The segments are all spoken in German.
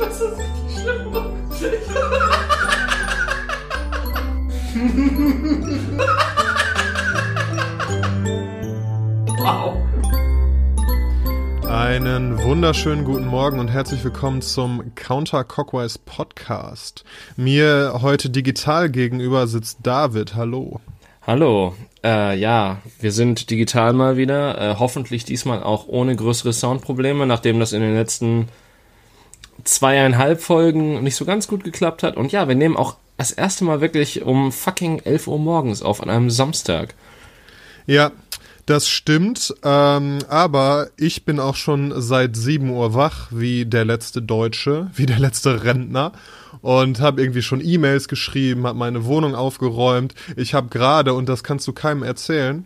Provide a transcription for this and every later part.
Das ist richtig schlimm. wow. Einen wunderschönen guten Morgen und herzlich willkommen zum Counter Cockwise Podcast. Mir heute digital gegenüber sitzt David. Hallo. Hallo. Äh, ja, wir sind digital mal wieder. Äh, hoffentlich diesmal auch ohne größere Soundprobleme, nachdem das in den letzten zweieinhalb Folgen nicht so ganz gut geklappt hat. Und ja, wir nehmen auch das erste Mal wirklich um fucking 11 Uhr morgens auf an einem Samstag. Ja, das stimmt, ähm, aber ich bin auch schon seit 7 Uhr wach, wie der letzte Deutsche, wie der letzte Rentner und habe irgendwie schon E-Mails geschrieben, habe meine Wohnung aufgeräumt. Ich habe gerade, und das kannst du keinem erzählen,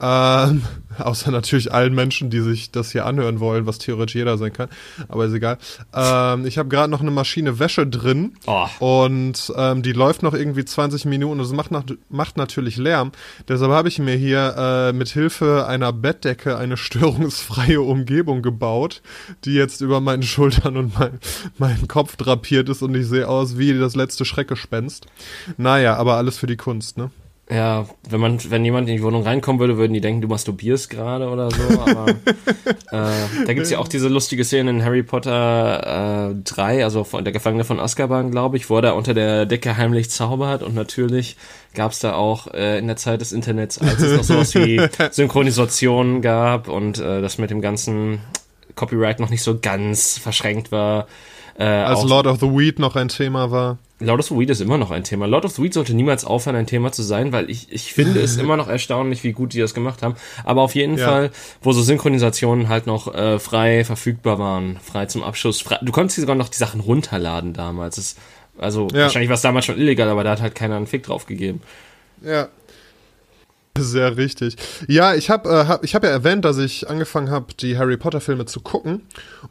ähm, außer natürlich allen Menschen, die sich das hier anhören wollen, was theoretisch jeder sein kann, aber ist egal. Ähm, ich habe gerade noch eine Maschine Wäsche drin Oh. und ähm, die läuft noch irgendwie 20 Minuten. Das macht, nach, macht natürlich Lärm. Deshalb habe ich mir hier äh, mit Hilfe einer Bettdecke eine störungsfreie Umgebung gebaut, die jetzt über meinen Schultern und mein, meinen Kopf drapiert ist und ich sehe aus wie das letzte Schreckgespenst. Naja, aber alles für die Kunst, ne? Ja, wenn man, wenn jemand in die Wohnung reinkommen würde, würden die denken, du masturbierst gerade oder so. Aber äh, da gibt's ja auch diese lustige Szene in Harry Potter äh, 3, also von der Gefangene von Azkaban, glaube ich, wo er da unter der Decke heimlich zaubert. Und natürlich gab's da auch äh, in der Zeit des Internets, als es noch sowas wie Synchronisation gab und äh, das mit dem ganzen Copyright noch nicht so ganz verschränkt war. Äh, Als Lord of the Weed noch ein Thema war. Lord of the Weed ist immer noch ein Thema. Lord of the Weed sollte niemals aufhören, ein Thema zu sein, weil ich, ich finde es immer noch erstaunlich, wie gut die das gemacht haben. Aber auf jeden Ja. Fall, wo so Synchronisationen halt noch äh, frei verfügbar waren, frei zum Abschuss. Frei, du konntest sogar noch die Sachen runterladen damals. Das, also Ja. wahrscheinlich war es damals schon illegal, aber da hat halt keiner einen Fick drauf gegeben. Ja. Sehr richtig. Ja, ich habe äh, hab, ich hab ja erwähnt, dass ich angefangen habe, die Harry Potter Filme zu gucken.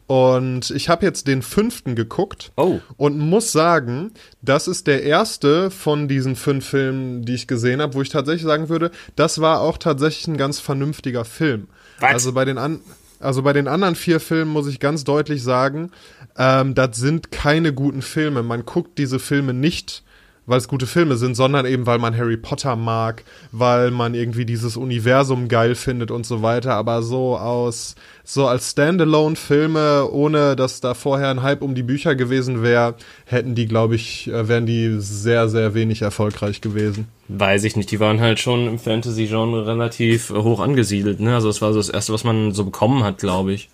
Und ich habe jetzt den fünften geguckt. Oh. Und muss sagen, das ist der erste von diesen fünf Filmen, die ich gesehen habe, wo ich tatsächlich sagen würde, das war auch tatsächlich ein ganz vernünftiger Film. Was? Also bei den an also bei den anderen vier Filmen muss ich ganz deutlich sagen, ähm, das sind keine guten Filme. Man guckt diese Filme nicht, weil es gute Filme sind, sondern eben, weil man Harry Potter mag, weil man irgendwie dieses Universum geil findet und so weiter. Aber so aus, so als Standalone-Filme, ohne dass da vorher ein Hype um die Bücher gewesen wäre, hätten die, glaube ich, äh, wären die sehr, sehr wenig erfolgreich gewesen. Weiß ich nicht, die waren halt schon im Fantasy-Genre relativ hoch angesiedelt, ne? Also das war so das erste, was man so bekommen hat, glaube ich.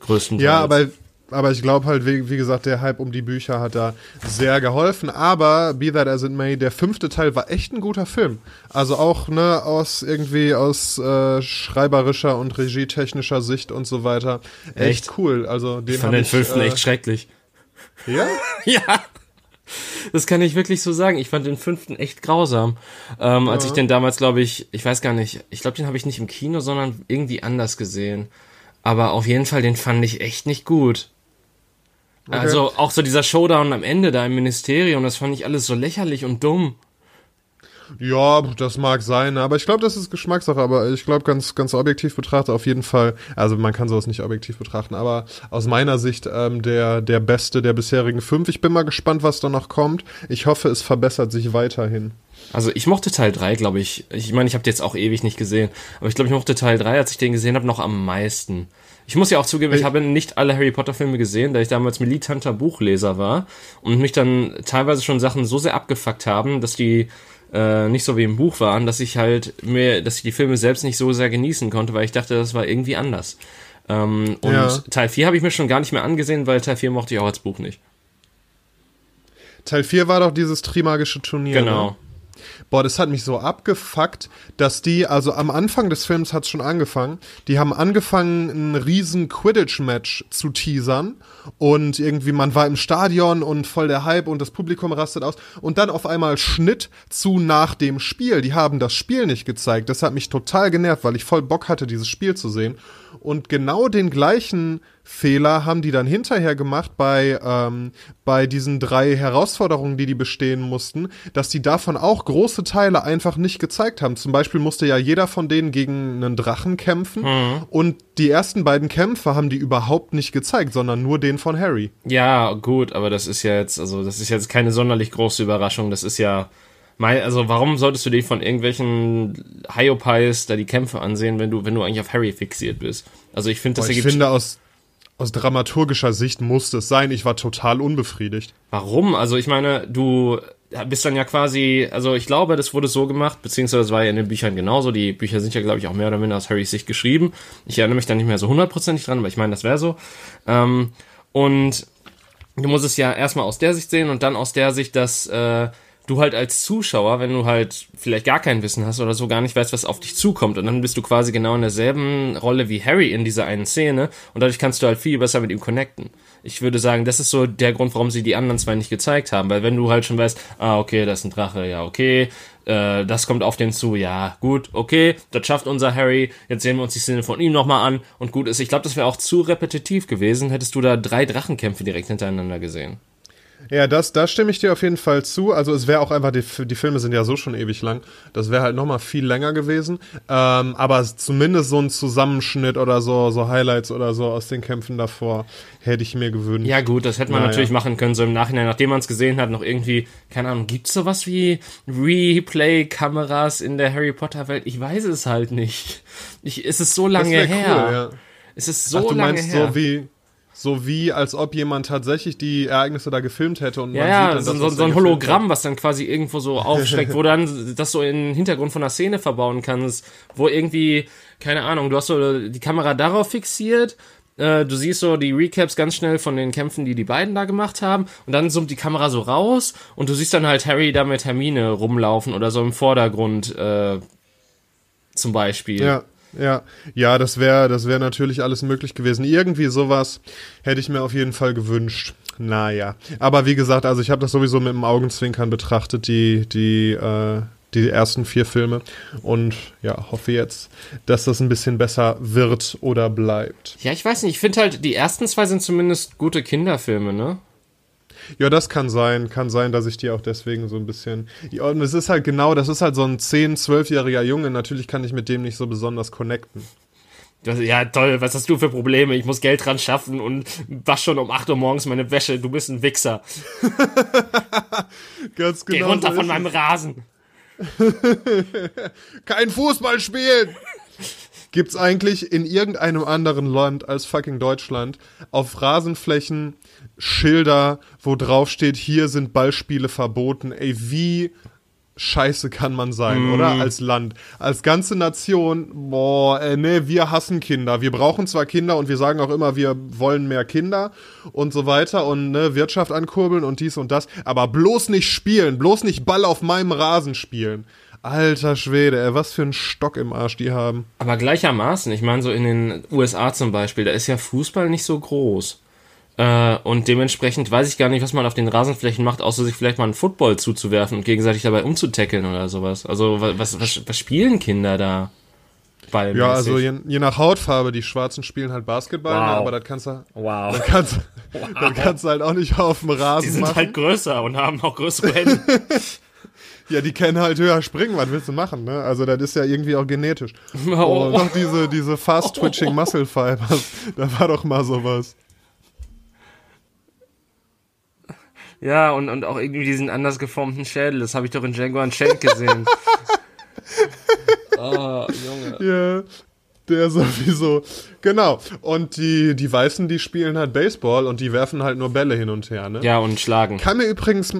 Größtenteils. Ja, aber, aber ich glaube halt, wie, wie gesagt, der Hype um die Bücher hat da sehr geholfen. Aber, be that as it may, der fünfte Teil war echt ein guter Film. Also auch, ne, aus irgendwie aus äh, schreiberischer und regietechnischer Sicht und so weiter. Echt, Echt? cool. Also den ich fand den fünften äh, echt schrecklich. Ja? Ja. Das kann ich wirklich so sagen. Ich fand den fünften echt grausam. Ähm, Als ich den damals, glaube ich, ich weiß gar nicht, ich glaube, den habe ich nicht im Kino, sondern irgendwie anders gesehen. Aber auf jeden Fall, den fand ich echt nicht gut. Also auch so dieser Showdown am Ende da im Ministerium, das fand ich alles so lächerlich und dumm. Ja, das mag sein, aber ich glaube, das ist Geschmackssache, aber ich glaube, ganz, ganz objektiv betrachtet auf jeden Fall, also man kann sowas nicht objektiv betrachten, aber aus meiner Sicht ähm, der, der beste der bisherigen fünf. Ich bin mal gespannt, was da noch kommt. Ich hoffe, es verbessert sich weiterhin. Also ich mochte Teil 3, glaube ich. Ich meine, ich habe den jetzt auch ewig nicht gesehen, aber ich glaube, ich mochte Teil 3, als ich den gesehen habe, noch am meisten. Ich muss ja auch zugeben, ich habe nicht alle Harry Potter Filme gesehen, da ich damals militanter Buchleser war und mich dann teilweise schon Sachen so sehr abgefuckt haben, dass die äh, nicht so wie im Buch waren, dass ich halt mir, dass ich die Filme selbst nicht so sehr genießen konnte, weil ich dachte, das war irgendwie anders. Ähm, und Ja. Teil 4 habe ich mir schon gar nicht mehr angesehen, weil Teil 4 mochte ich auch als Buch nicht. Teil 4 war doch dieses Trimagische Turnier. Genau. Ne? Boah, das hat mich so abgefuckt, dass die, also am Anfang des Films hat es schon angefangen, die haben angefangen, ein riesen Quidditch-Match zu teasern und irgendwie man war im Stadion und voll der Hype und das Publikum rastet aus und dann auf einmal Schnitt zu nach dem Spiel. Die haben das Spiel nicht gezeigt. Das hat mich total genervt, weil ich voll Bock hatte, dieses Spiel zu sehen. Und genau den gleichen Fehler haben die dann hinterher gemacht bei, ähm, bei diesen drei Herausforderungen, die die bestehen mussten, dass die davon auch große Teile einfach nicht gezeigt haben. Zum Beispiel musste ja jeder von denen gegen einen Drachen kämpfen Mhm. und die ersten beiden Kämpfe haben die überhaupt nicht gezeigt, sondern nur den von Harry. Ja, gut, aber das ist ja jetzt, also das ist jetzt keine sonderlich große Überraschung. Das ist ja, also warum solltest du dich von irgendwelchen Hyopies da die Kämpfe ansehen, wenn du, wenn du eigentlich auf Harry fixiert bist? Also ich finde, das Aber ich finde, aus, aus dramaturgischer Sicht musste es sein. Ich war total unbefriedigt. Warum? Also ich meine, du bist dann ja quasi, also ich glaube, das wurde so gemacht, beziehungsweise das war ja in den Büchern genauso. Die Bücher sind ja, glaube ich, auch mehr oder minder aus Harrys Sicht geschrieben. Ich erinnere mich da nicht mehr so hundertprozentig dran, aber ich meine, das wäre so. Ähm, und du musst es ja erstmal aus der Sicht sehen und dann aus der Sicht, dass äh, du halt als Zuschauer, wenn du halt vielleicht gar kein Wissen hast oder so, gar nicht weißt, was auf dich zukommt. Und dann bist du quasi genau in derselben Rolle wie Harry in dieser einen Szene und dadurch kannst du halt viel besser mit ihm connecten. Ich würde sagen, das ist so der Grund, warum sie die anderen zwei nicht gezeigt haben. Weil wenn du halt schon weißt, ah, okay, das ist ein Drache, ja, okay, äh, das kommt auf den zu, ja, gut, okay, das schafft unser Harry, jetzt sehen wir uns die Szene von ihm nochmal an und gut ist. Ich glaube, das wäre auch zu repetitiv gewesen, hättest du da drei Drachenkämpfe direkt hintereinander gesehen. Ja, das, da stimme ich dir auf jeden Fall zu. Also es wäre auch einfach, die, die Filme sind ja so schon ewig lang. Das wäre halt nochmal viel länger gewesen. Ähm, aber zumindest so ein Zusammenschnitt oder so, so Highlights oder so aus den Kämpfen davor hätte ich mir gewünscht. Ja, gut, das hätte man Naja. natürlich machen können, so im Nachhinein, nachdem man es gesehen hat, noch irgendwie, keine Ahnung, gibt's sowas wie Replay-Kameras in der Harry Potter-Welt? Ich weiß es halt nicht. Ich, es ist so lange her. cool, ja. Es ist so Ach, du lange meinst her. so wie, so wie, als ob jemand tatsächlich die Ereignisse da gefilmt hätte und ja, man ja, sieht dann so, das, so, so ein Hologramm, was dann quasi irgendwo so aufschlägt, wo dann das so in den Hintergrund von der Szene verbauen kannst, wo irgendwie, keine Ahnung, du hast so die Kamera darauf fixiert, äh, du siehst so die Recaps ganz schnell von den Kämpfen, die die beiden da gemacht haben, und dann zoomt die Kamera so raus und du siehst dann halt Harry da mit Hermine rumlaufen oder so im Vordergrund, äh, zum Beispiel. Ja, ja, ja, das wäre, das wäre natürlich alles möglich gewesen. Irgendwie sowas hätte ich mir auf jeden Fall gewünscht. Naja, aber wie gesagt, also ich habe das sowieso mit dem Augenzwinkern betrachtet, die, die, äh, die ersten vier Filme und ja, hoffe jetzt, dass das ein bisschen besser wird oder bleibt. Ja, ich weiß nicht, ich finde halt, die ersten zwei sind zumindest gute Kinderfilme, ne? Ja, das kann sein, kann sein, dass ich die auch deswegen so ein bisschen. Ja, und es ist halt genau, das ist halt so ein 10-, 12-jähriger Junge. Natürlich kann ich mit dem nicht so besonders connecten. Das- Ja, toll, was hast du für Probleme? Ich muss Geld dran schaffen und wasch schon um 8 Uhr morgens meine Wäsche. Du bist ein Wichser. Ganz Geh genau. runter so von meinem Rasen. Kein Fußball spielen! Gibt's eigentlich in irgendeinem anderen Land als fucking Deutschland auf Rasenflächen Schilder, wo drauf steht, hier sind Ballspiele verboten? Ey, wie scheiße kann man sein, oder? Als Land. Als ganze Nation, boah, äh, nee, wir hassen Kinder. Wir brauchen zwar Kinder und wir sagen auch immer, wir wollen mehr Kinder und so weiter und ne, Wirtschaft ankurbeln und dies und das, aber bloß nicht spielen, bloß nicht Ball auf meinem Rasen spielen. Alter Schwede, ey, was für ein Stock im Arsch die haben. Aber gleichermaßen, ich meine, so in den USA zum Beispiel, da ist ja Fußball nicht so groß. Äh, und dementsprechend weiß ich gar nicht, was man auf den Rasenflächen macht, außer sich vielleicht mal einen Football zuzuwerfen und gegenseitig dabei umzutackeln oder sowas. Also, wa- was, was, was spielen Kinder da? Ballmäßig? Ja, also je, je nach Hautfarbe, die Schwarzen spielen halt Basketball, ne, Wow. aber das kannst du, wow. das kannst, das kannst du halt auch nicht auf dem Rasen Die sind machen. halt größer und haben auch größere Hände. Ja, die können halt höher springen, was willst du machen, ne? Also das ist ja irgendwie auch genetisch. Oh. Und noch diese, diese fast-twitching Muscle Fibers, da war doch mal sowas. Ja, und, und auch irgendwie diesen anders geformten Schädel. Das habe ich doch in Django Unchained gesehen. oh, Junge. Ja, der sowieso. Genau. Und die, die Weißen, die spielen halt Baseball und die werfen halt nur Bälle hin und her, ne? Ja, und schlagen. Kann mir übrigens.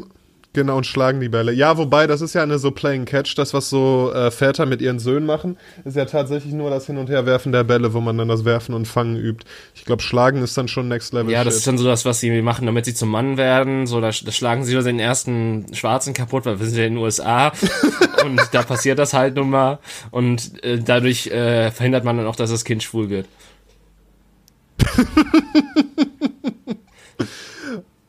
Genau, und schlagen die Bälle. Ja, wobei, das ist ja eine so Playing Catch, das, was so äh, Väter mit ihren Söhnen machen, ist ja tatsächlich nur das Hin- und Herwerfen der Bälle, wo man dann das Werfen und Fangen übt. Ich glaube, Schlagen ist dann schon Next Level Ja, das Shit. ist dann so das, was sie machen, damit sie zum Mann werden. So, da, da schlagen sie den ersten Schwarzen kaputt, weil wir sind ja in den USA. und da passiert das halt nun mal. Und äh, dadurch äh, verhindert man dann auch, dass das Kind schwul wird.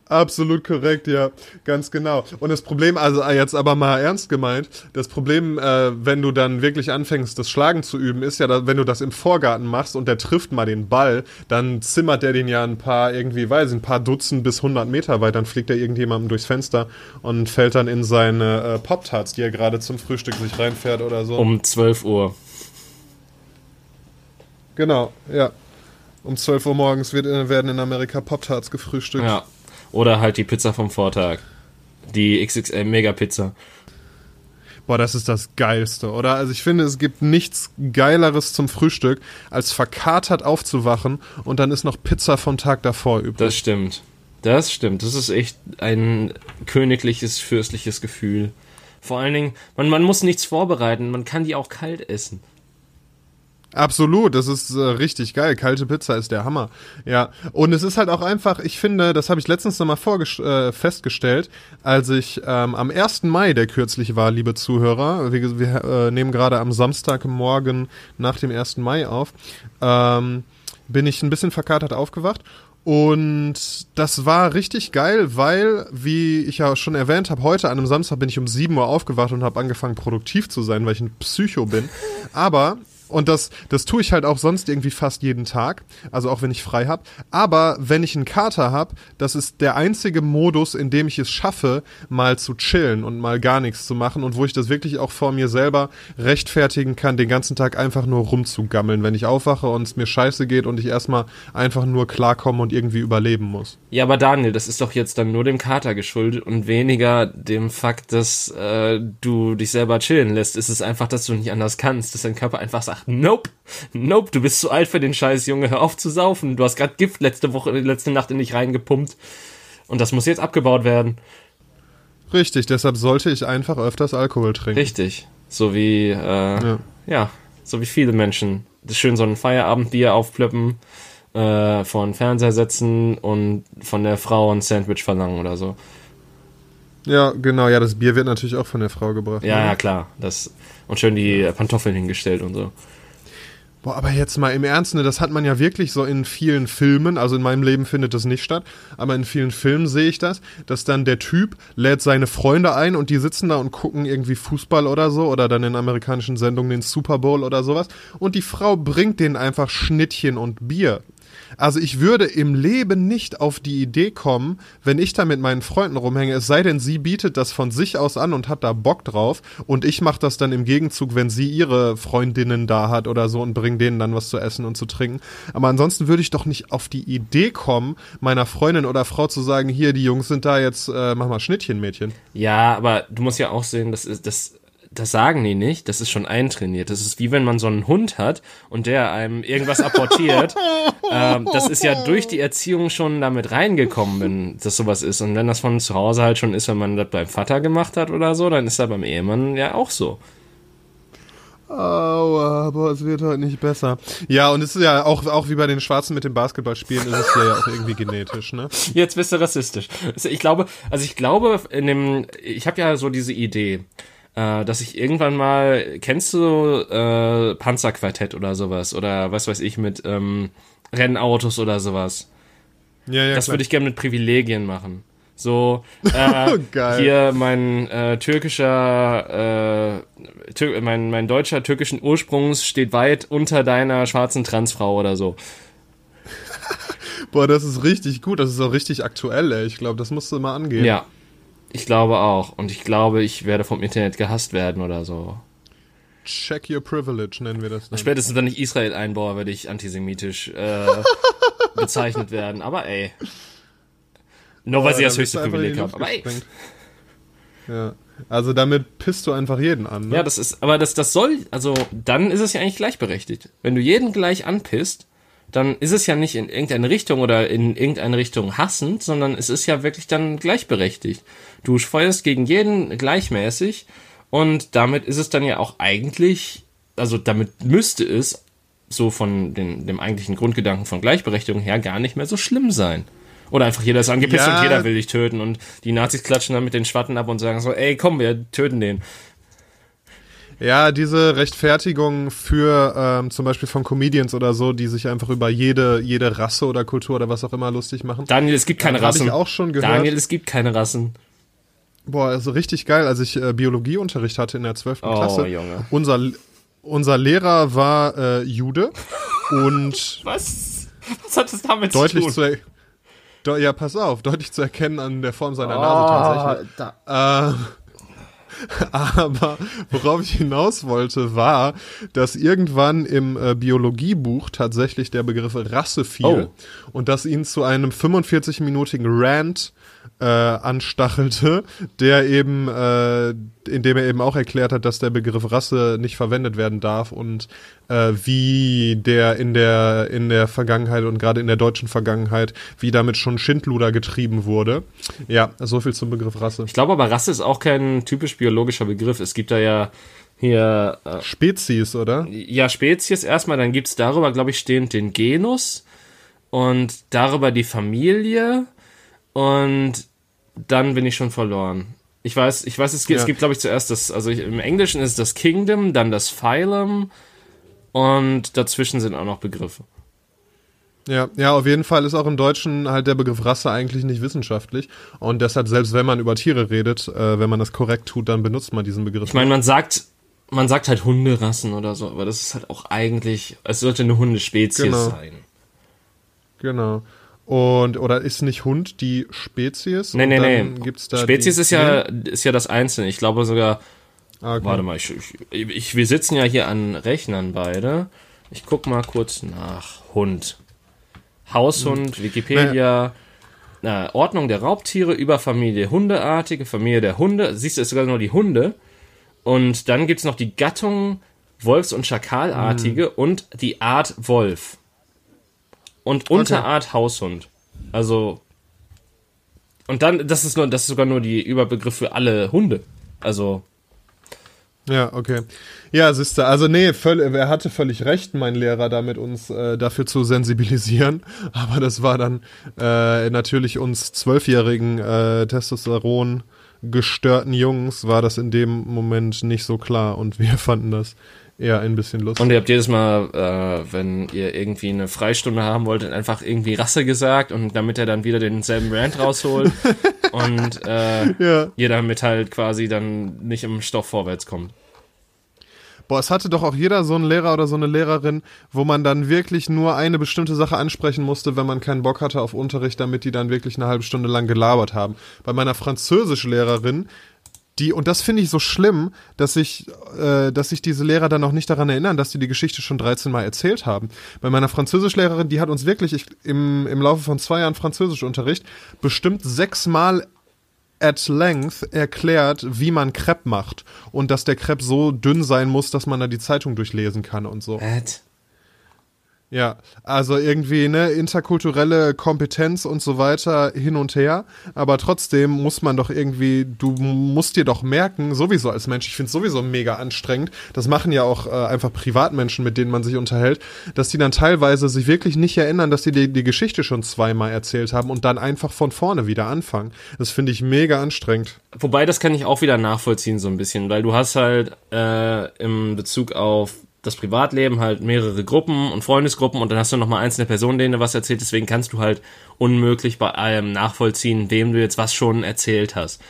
Absolut korrekt, ja, ganz genau. Und das Problem, also äh, jetzt aber mal ernst gemeint, das Problem, äh, wenn du dann wirklich anfängst, das Schlagen zu üben, ist ja, wenn du das im Vorgarten machst und der trifft mal den Ball, dann zimmert der den ja ein paar, irgendwie, weiß ich, ein paar Dutzend bis hundert Meter weit, dann fliegt er irgendjemandem durchs Fenster und fällt dann in seine äh, Pop-Tarts, die er gerade zum Frühstück sich reinfährt oder so. Um 12 Uhr. Genau, ja. Um 12 Uhr morgens wird, äh, werden in Amerika Pop-Tarts gefrühstückt. Ja. Oder halt die Pizza vom Vortag. Die XXL Mega Pizza. Boah, das ist das Geilste, oder? Also ich finde, es gibt nichts Geileres zum Frühstück, als verkatert aufzuwachen und dann ist noch Pizza vom Tag davor übrig. Das stimmt. Das stimmt. Das ist echt ein königliches, fürstliches Gefühl. Vor allen Dingen, man, man muss nichts vorbereiten, man kann die auch kalt essen. Absolut, das ist äh, richtig geil. Kalte Pizza ist der Hammer. Ja, und es ist halt auch einfach, ich finde, das habe ich letztens nochmal äh, festgestellt, als ich ähm, am 1. Mai, der kürzlich war, liebe Zuhörer, wir, wir äh, nehmen gerade am Samstagmorgen nach dem 1. Mai auf, ähm, bin ich ein bisschen verkatert aufgewacht und das war richtig geil, weil, wie ich ja schon erwähnt habe, heute an einem Samstag bin ich um 7 Uhr aufgewacht und habe angefangen produktiv zu sein, weil ich ein Psycho bin. Aber und das, das tue ich halt auch sonst irgendwie fast jeden Tag, also auch wenn ich frei habe. Aber wenn ich einen Kater habe, das ist der einzige Modus, in dem ich es schaffe, mal zu chillen und mal gar nichts zu machen und wo ich das wirklich auch vor mir selber rechtfertigen kann, den ganzen Tag einfach nur rumzugammeln, wenn ich aufwache und es mir scheiße geht und ich erstmal einfach nur klarkommen und irgendwie überleben muss. Ja, aber Daniel, das ist doch jetzt dann nur dem Kater geschuldet und weniger dem Fakt, dass äh, du dich selber chillen lässt. Es ist einfach, dass du nicht anders kannst, dass dein Körper einfach sagt, sagt, nope, nope, du bist zu alt für den Scheiß, Junge, hör auf zu saufen. Du hast gerade Gift letzte Woche, letzte Nacht in dich reingepumpt. Und das muss jetzt abgebaut werden. Richtig, deshalb sollte ich einfach öfters Alkohol trinken. Richtig. So wie, äh, ja. ja. so wie viele Menschen. Schön so ein Feierabendbier aufplöppen, äh, vor den Fernseher setzen und von der Frau ein Sandwich verlangen oder so. Ja, genau, ja, das Bier wird natürlich auch von der Frau gebracht. Ja, ne? ja, klar. Das, und schön die Pantoffeln hingestellt und so. Boah, aber jetzt mal im Ernst, ne, das hat man ja wirklich so in vielen Filmen, also in meinem Leben findet das nicht statt, aber in vielen Filmen sehe ich das, dass dann der Typ lädt seine Freunde ein und die sitzen da und gucken irgendwie Fußball oder so oder dann in amerikanischen Sendungen den Super Bowl oder sowas und die Frau bringt denen einfach Schnittchen und Bier. Also ich würde im Leben nicht auf die Idee kommen, wenn ich da mit meinen Freunden rumhänge, es sei denn, sie bietet das von sich aus an und hat da Bock drauf und ich mache das dann im Gegenzug, wenn sie ihre Freundinnen da hat oder so und bringe denen dann was zu essen und zu trinken. Aber ansonsten würde ich doch nicht auf die Idee kommen, meiner Freundin oder Frau zu sagen, hier, die Jungs sind da jetzt, äh, mach mal Schnittchen, Mädchen. Ja, aber du musst ja auch sehen, das ist, das das sagen die nicht, das ist schon eintrainiert. Das ist wie wenn man so einen Hund hat und der einem irgendwas apportiert. ähm, das ist ja durch die Erziehung schon damit reingekommen, wenn das sowas ist. Und wenn das von zu Hause halt schon ist, wenn man das beim Vater gemacht hat oder so, dann ist das beim Ehemann ja auch so. Aua, aber es wird heute nicht besser. Ja, und es ist ja auch, auch wie bei den Schwarzen mit dem Basketballspielen, ist es ja auch irgendwie genetisch, ne? Jetzt bist du rassistisch. Ich glaube, also ich glaube, in dem, ich habe ja so diese Idee äh, dass ich irgendwann mal, kennst du äh, Panzerquartett oder sowas? Oder was weiß ich mit ähm, Rennautos oder sowas? Ja, ja, das würde ich gerne mit Privilegien machen. So, äh, oh, hier mein äh, türkischer, äh, Tür mein, mein deutscher türkischen Ursprungs steht weit unter deiner schwarzen Transfrau oder so. Boah, das ist richtig gut, das ist auch richtig aktuell, ey. Ich glaube, das musst du mal angehen. Ja, ich glaube auch. Und ich glaube, ich werde vom Internet gehasst werden oder so. Check your privilege, nennen wir das. Dann. Spätestens, wenn ich Israel einbaue, werde ich antisemitisch äh, bezeichnet werden. Aber ey. Nur weil sie das höchste Privileg haben. Aber ey. Ja. Also damit pisst du einfach jeden an. Ne? Ja, das ist, aber das, das soll, also dann ist es ja eigentlich gleichberechtigt. Wenn du jeden gleich anpisst, dann ist es ja nicht in irgendeine Richtung oder in irgendeine Richtung hassend, sondern es ist ja wirklich dann gleichberechtigt. Du feuerst gegen jeden gleichmäßig und damit ist es dann ja auch eigentlich, also damit müsste es so von den, dem eigentlichen Grundgedanken von Gleichberechtigung her gar nicht mehr so schlimm sein. Oder einfach jeder ist angepisst ja. und jeder will dich töten und die Nazis klatschen dann mit den Schwatten ab und sagen so, ey, komm, wir töten den. Ja, diese Rechtfertigung für ähm, zum Beispiel von Comedians oder so, die sich einfach über jede, jede Rasse oder Kultur oder was auch immer lustig machen. Daniel, es gibt keine Hab Rassen. ich auch schon gehört. Daniel, es gibt keine Rassen. Boah, also richtig geil, als ich äh, Biologieunterricht hatte in der 12. Oh, Klasse. Junge. Unser, unser Lehrer war äh, Jude und Was? Was hat das damit deutlich zu zu, tun? de ja, pass auf, deutlich zu erkennen an der Form seiner Nase tatsächlich. da. Ähm, aber worauf ich hinaus wollte, war, dass irgendwann im äh, Biologiebuch tatsächlich der Begriff Rasse fiel Oh. und das ihn zu einem 45-minütigen Rant äh, anstachelte, der eben, äh, in dem er eben auch erklärt hat, dass der Begriff Rasse nicht verwendet werden darf und äh, wie der in der in der Vergangenheit und gerade in der deutschen Vergangenheit, wie damit schon Schindluder getrieben wurde. Ja, so viel zum Begriff Rasse. Ich glaube aber, Rasse ist auch kein typisch biologischer Begriff. Es gibt da ja hier, äh, Spezies, oder? ja, Spezies erstmal, dann gibt's darüber, glaube ich, stehend den Genus und darüber die Familie und dann bin ich schon verloren. Ich weiß, ich weiß, es gibt, Ja. es gibt glaube ich, zuerst das, also ich, im Englischen ist das Kingdom, dann das Phylum und dazwischen sind auch noch Begriffe. Ja, ja, auf jeden Fall ist auch im Deutschen halt der Begriff Rasse eigentlich nicht wissenschaftlich. Und deshalb, selbst wenn man über Tiere redet, äh, wenn man das korrekt tut, dann benutzt man diesen Begriff. Ich meine, man sagt, man sagt halt Hunderassen oder so, aber das ist halt auch eigentlich, es sollte eine Hundespezies Genau. sein. Genau. Und, oder ist nicht Hund die Spezies? Nee, nee, nee. Gibt's da Spezies ist ja, ist ja das Einzelne. Ich glaube sogar, Ah, okay. warte mal, ich, ich, ich, wir sitzen ja hier an Rechnern beide. Ich guck mal kurz nach Hund. Haushund, Wikipedia. Na, Ordnung der Raubtiere über Familie Hundeartige, Familie der Hunde. Siehst du, ist sogar nur die Hunde. Und dann gibt's noch die Gattung Wolfs- und Schakalartige und die Art Wolf. Und Unterart Haushund. Also. Und dann, das ist nur, das ist sogar nur die Überbegriff für alle Hunde. Also, Ja, okay. Ja, siehste, also nee, völl, er hatte völlig recht, mein Lehrer, damit uns äh, dafür zu sensibilisieren. Aber das war dann äh, natürlich uns zwölfjährigen äh, Testosteron gestörten Jungs war das in dem Moment nicht so klar und wir fanden das eher ein bisschen lustig. Und ihr habt jedes Mal, äh, wenn ihr irgendwie eine Freistunde haben wolltet, einfach irgendwie Rasse gesagt und damit er dann wieder denselben Rant rausholt und äh, ja. ihr damit halt quasi dann nicht im Stoff vorwärts kommt. Boah, es hatte doch auch jeder so einen Lehrer oder so eine Lehrerin, wo man dann wirklich nur eine bestimmte Sache ansprechen musste, wenn man keinen Bock hatte auf Unterricht, damit die dann wirklich eine halbe Stunde lang gelabert haben. Bei meiner Französischlehrerin, die, und das finde ich so schlimm, dass sich, äh, dass sich diese Lehrer dann auch nicht daran erinnern, dass die die Geschichte schon 13 Mal erzählt haben. Bei meiner Französischlehrerin, die hat uns wirklich ich, im, im Laufe von zwei Jahren Französischunterricht bestimmt sechsmal at length erklärt, wie man Crepe macht und dass der Crepe so dünn sein muss, dass man da die Zeitung durchlesen kann und so. What? Ja, also irgendwie ne interkulturelle Kompetenz und so weiter hin und her, aber trotzdem muss man doch irgendwie, du musst dir doch merken, sowieso als Mensch, ich finde es sowieso mega anstrengend, das machen ja auch äh, einfach Privatmenschen, mit denen man sich unterhält, dass die dann teilweise sich wirklich nicht erinnern, dass die die, die Geschichte schon zweimal erzählt haben und dann einfach von vorne wieder anfangen. Das finde ich mega anstrengend. Wobei, das kann ich auch wieder nachvollziehen so ein bisschen, weil du hast halt äh, im Bezug auf das Privatleben halt mehrere Gruppen und Freundesgruppen und dann hast du nochmal einzelne Personen, denen du was erzählt, deswegen kannst du halt unmöglich bei allem nachvollziehen, wem du jetzt was schon erzählt hast.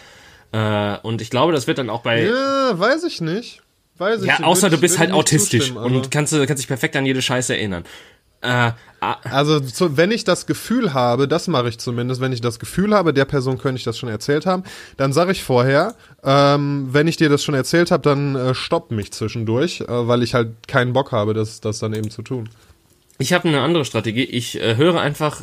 Äh, und ich glaube, das wird dann auch bei... Ja, weiß ich nicht. Weiß ich Ja, außer du bist halt autistisch und kannst, du- kannst dich perfekt an jede Scheiße erinnern. Äh, ah, Also, so, wenn ich das Gefühl habe, das mache ich zumindest, wenn ich das Gefühl habe, der Person könnte ich das schon erzählt haben, dann sage ich vorher, ähm, wenn ich dir das schon erzählt habe, dann äh, stopp mich zwischendurch, äh, weil ich halt keinen Bock habe, das, das dann eben zu tun. ich habe eine andere Strategie. Ich äh, höre einfach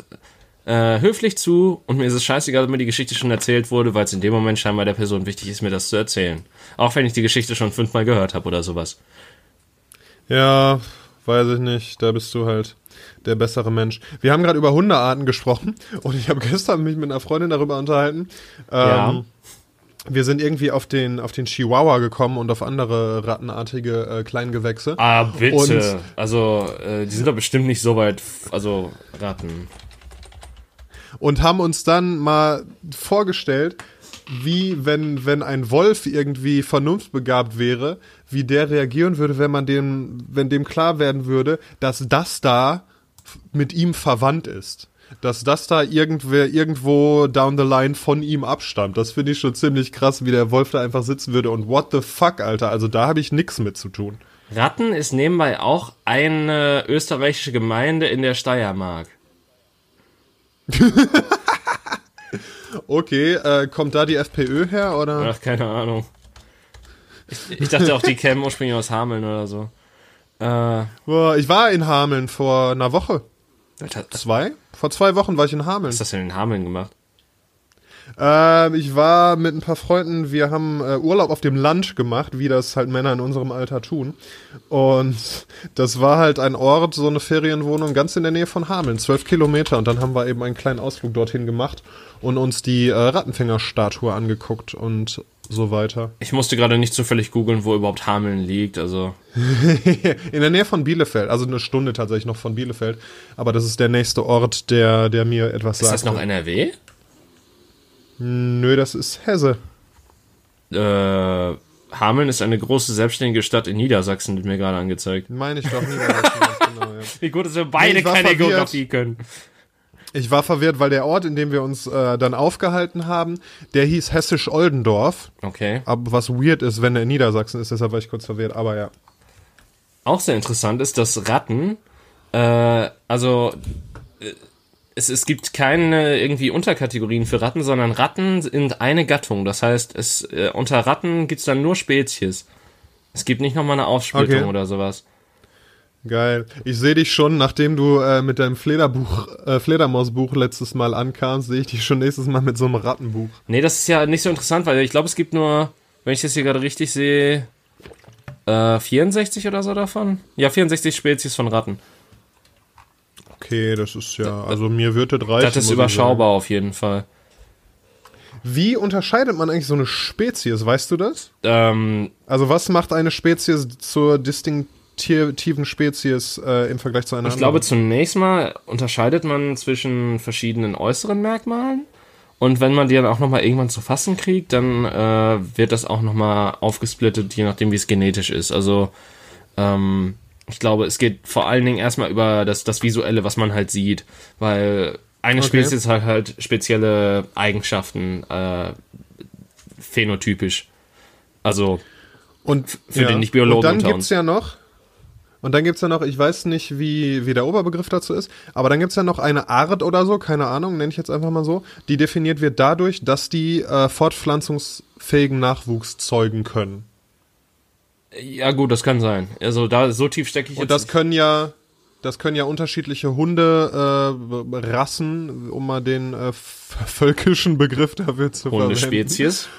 äh, höflich zu und mir ist es scheißegal, ob mir die Geschichte schon erzählt wurde, weil es in dem Moment scheinbar der Person wichtig ist, mir das zu erzählen. Auch wenn ich die Geschichte schon fünfmal gehört habe oder sowas. Ja, weiß ich nicht, da bist du halt der bessere Mensch. Wir haben gerade über Hundearten gesprochen und ich habe gestern mich mit einer Freundin darüber unterhalten. Ähm, Ja. Wir sind irgendwie auf den, auf den Chihuahua gekommen und auf andere rattenartige äh, Kleingewächse. Ah, bitte. Und- also, äh, die sind doch bestimmt nicht so weit, also Ratten. und haben uns dann mal vorgestellt, wie wenn, wenn ein Wolf irgendwie vernunftbegabt wäre, wie der reagieren würde, wenn man dem, wenn dem klar werden würde, dass das da mit ihm verwandt ist. Dass das da irgendwer irgendwo down the line von ihm abstammt. Das finde ich schon ziemlich krass, wie der Wolf da einfach sitzen würde und what the fuck, Alter. Also da habe ich nichts mit zu tun. Ratten ist nebenbei auch eine österreichische Gemeinde in der Steiermark. okay, äh, kommt da die FPÖ her oder? Ach, keine Ahnung. Ich, ich dachte auch, die kämen ursprünglich aus Hameln oder so. Äh, Boah, ich war in Hameln vor einer Woche. Zwei? Vor zwei Wochen war ich in Hameln. Was hast du denn in Hameln gemacht? Ähm, ich war mit ein paar Freunden, wir haben äh, Urlaub auf dem Land gemacht, wie das halt Männer in unserem Alter tun. Und das war halt ein Ort, so eine Ferienwohnung ganz in der Nähe von Hameln, zwölf Kilometer. Und dann haben wir eben einen kleinen Ausflug dorthin gemacht und uns die äh, Rattenfängerstatue angeguckt und so weiter. Ich musste gerade nicht zufällig googeln, wo überhaupt Hameln liegt, also. in der Nähe von Bielefeld, also eine Stunde tatsächlich noch von Bielefeld. Aber das ist der nächste Ort, der, der mir etwas sagt. Ist das noch NRW? Nö, das ist Hesse. Äh, Hameln ist eine große selbstständige Stadt in Niedersachsen, wird mir gerade angezeigt. Meine ich doch Niedersachsen, genau, ja. Wie gut, dass wir beide nee, keine verwirrt. Geografie können. Ich war verwirrt, weil der Ort, in dem wir uns äh, dann aufgehalten haben, der hieß Hessisch-Oldendorf. Okay. Aber was weird ist, wenn er in Niedersachsen ist, deshalb war ich kurz verwirrt, aber ja. Auch sehr interessant ist, dass Ratten, äh, also äh, es, es gibt keine irgendwie Unterkategorien für Ratten, sondern Ratten sind eine Gattung. Das heißt, es äh, unter Ratten gibt's dann nur Spezies. Es gibt nicht nochmal eine Aufsplittung okay. oder sowas. Geil. Ich sehe dich schon, nachdem du äh, mit deinem Flederbuch, äh, Fledermausbuch letztes Mal ankamst, sehe ich dich schon nächstes Mal mit so einem Rattenbuch. Nee, das ist ja nicht so interessant, weil ich glaube, es gibt nur, wenn ich das hier gerade richtig sehe, äh, 64 oder so davon. Ja, 64 Spezies von Ratten. Okay, das ist ja, also mir würde das reichen. Das ist überschaubar auf jeden Fall. Wie unterscheidet man eigentlich so eine Spezies? Weißt du das? Ähm, also was macht eine Spezies zur distinkt tiefen Spezies äh, im Vergleich zu einer Ich glaube, zunächst mal unterscheidet man zwischen verschiedenen äußeren Merkmalen. Und wenn man die dann auch nochmal irgendwann zu fassen kriegt, dann äh, wird das auch nochmal aufgesplittet, je nachdem, wie es genetisch ist. Also, ähm, ich glaube, es geht vor allen Dingen erstmal über das, das Visuelle, was man halt sieht. Weil eine okay. Spezies hat halt spezielle Eigenschaften, äh, phänotypisch. Also, und für ja. den Nicht-Biologen Und dann gibt es ja noch, und dann gibt es ja noch, ich weiß nicht, wie, wie der Oberbegriff dazu ist, aber dann gibt es ja noch eine Art oder so, keine Ahnung, nenne ich jetzt einfach mal so, die definiert wird dadurch, dass die äh, fortpflanzungsfähigen Nachwuchs zeugen können. Ja, gut, das kann sein. Also da so tief stecke ich Und das nicht. können ja, das können ja unterschiedliche Hunderassen, äh, um mal den äh, völkischen Begriff dafür zu verwenden. Hundespezies.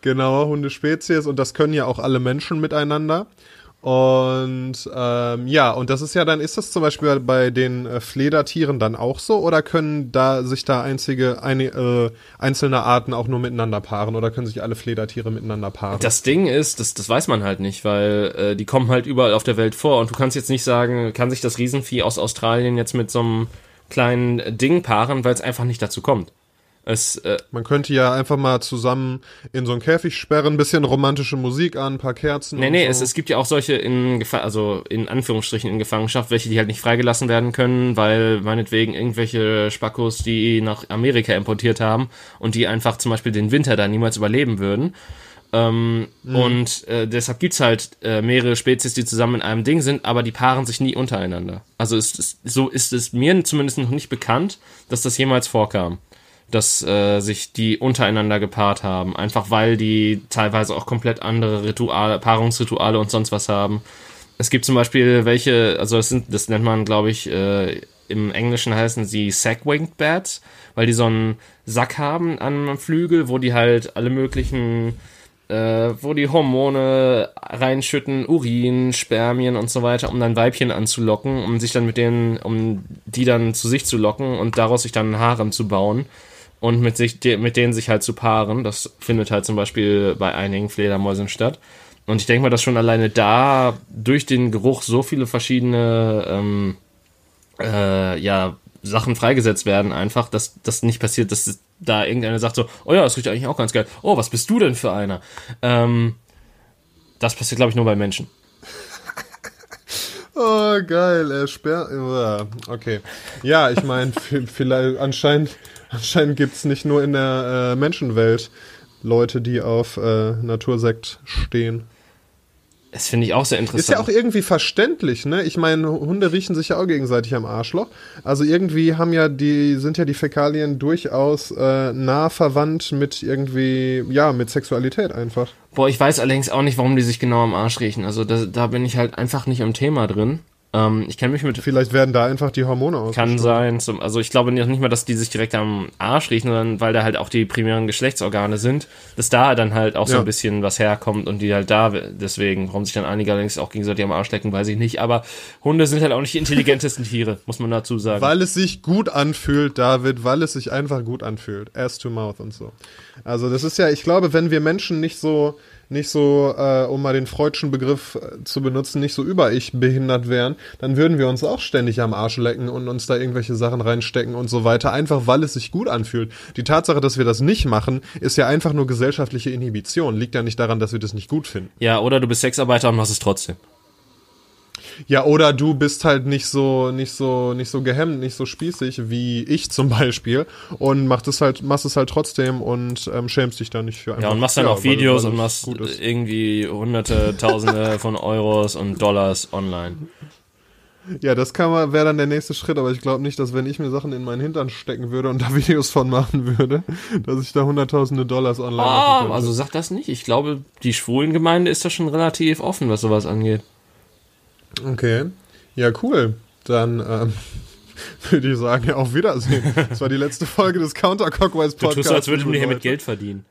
Genau, Hundespezies und das können ja auch alle Menschen miteinander. Und ähm, ja, und das ist ja dann, ist das zum Beispiel bei den äh, Fledertieren dann auch so oder können da sich da einzige, eine, äh, einzelne Arten auch nur miteinander paaren oder können sich alle Fledertiere miteinander paaren? Das Ding ist, das, das weiß man halt nicht, weil äh, die kommen halt überall auf der Welt vor und du kannst jetzt nicht sagen, kann sich das Riesenvieh aus Australien jetzt mit so einem kleinen Ding paaren, weil es einfach nicht dazu kommt. Es, äh, Man könnte ja einfach mal zusammen in so einen Käfig sperren, ein bisschen romantische Musik an, ein paar Kerzen. Nee, nee, so. es, es gibt ja auch solche in Gefa also in Anführungsstrichen in Gefangenschaft, welche die halt nicht freigelassen werden können, weil meinetwegen irgendwelche Spackos, die nach Amerika importiert haben und die einfach zum Beispiel den Winter da niemals überleben würden. Ähm, mhm. Und äh, deshalb gibt's halt äh, mehrere Spezies, die zusammen in einem Ding sind, aber die paaren sich nie untereinander. Also ist, ist, so ist es mir zumindest noch nicht bekannt, dass das jemals vorkam dass äh, sich die untereinander gepaart haben. Einfach weil die teilweise auch komplett andere Rituale, Paarungsrituale und sonst was haben. Es gibt zum Beispiel welche, also das, sind, das nennt man, glaube ich, äh, im Englischen heißen sie Sack-Winged Bats, weil die so einen Sack haben am Flügel, wo die halt alle möglichen, äh, wo die Hormone reinschütten, Urin, Spermien und so weiter, um dann Weibchen anzulocken, um sich dann mit denen, um die dann zu sich zu locken und daraus sich dann Harem zu bauen und mit, sich, mit denen sich halt zu paaren. Das findet halt zum Beispiel bei einigen Fledermäusen statt. Und ich denke mal, dass schon alleine da durch den Geruch so viele verschiedene ähm, äh, ja, Sachen freigesetzt werden, einfach, dass das nicht passiert, dass da irgendeiner sagt so, oh ja, das riecht eigentlich auch ganz geil. Oh, was bist du denn für einer? Ähm, das passiert, glaube ich, nur bei Menschen. Oh, geil, er sperrt. Okay. Ja, ich meine, vielleicht anscheinend, anscheinend gibt es nicht nur in der äh, Menschenwelt Leute, die auf äh, Natursekt stehen. Das finde ich auch sehr interessant. Ist ja auch irgendwie verständlich, ne? Ich meine, Hunde riechen sich ja auch gegenseitig am Arschloch. Also irgendwie haben ja die, sind ja die Fäkalien durchaus äh, nah verwandt mit irgendwie, ja, mit Sexualität einfach. Boah, ich weiß allerdings auch nicht, warum die sich genau am Arsch riechen. Also da, da bin ich halt einfach nicht im Thema drin. Ähm, ich kenne mich mit. Vielleicht werden da einfach die Hormone aus. Kann sein. Zum, also ich glaube nicht mal, dass die sich direkt am Arsch riechen, sondern weil da halt auch die primären Geschlechtsorgane sind, dass da dann halt auch so ja. ein bisschen was herkommt und die halt da deswegen, warum sich dann einige allerdings auch gegenseitig am Arsch lecken, weiß ich nicht. Aber Hunde sind halt auch nicht die intelligentesten Tiere, muss man dazu sagen. Weil es sich gut anfühlt, David, weil es sich einfach gut anfühlt. Ass to mouth und so. Also das ist ja, ich glaube, wenn wir Menschen nicht so nicht so, äh, um mal den freudschen Begriff äh, zu benutzen, nicht so über ich behindert wären, dann würden wir uns auch ständig am Arsch lecken und uns da irgendwelche Sachen reinstecken und so weiter, einfach weil es sich gut anfühlt. Die Tatsache, dass wir das nicht machen, ist ja einfach nur gesellschaftliche Inhibition, liegt ja nicht daran, dass wir das nicht gut finden. Ja, oder du bist Sexarbeiter und machst es trotzdem. Ja, oder du bist halt nicht so, nicht so, nicht so gehemmt, nicht so spießig wie ich zum Beispiel und machst es halt, machst es halt trotzdem und ähm, schämst dich da nicht für. Ja, und machst dann auch Videos und machst irgendwie hunderte, tausende von Euros und Dollars online. Ja, das kann man, wäre dann der nächste Schritt, aber ich glaube nicht, dass wenn ich mir Sachen in meinen Hintern stecken würde und da Videos von machen würde, dass ich da hunderttausende Dollars online oh, Also sag das nicht. Ich glaube, die Schwulengemeinde ist da schon relativ offen, was sowas angeht. Okay. Ja, cool. Dann ähm, würde ich sagen, ja, auf Wiedersehen. Das war die letzte Folge des Counter Cockwise Podcasts. Du tust als würde du hier mit Geld verdienen.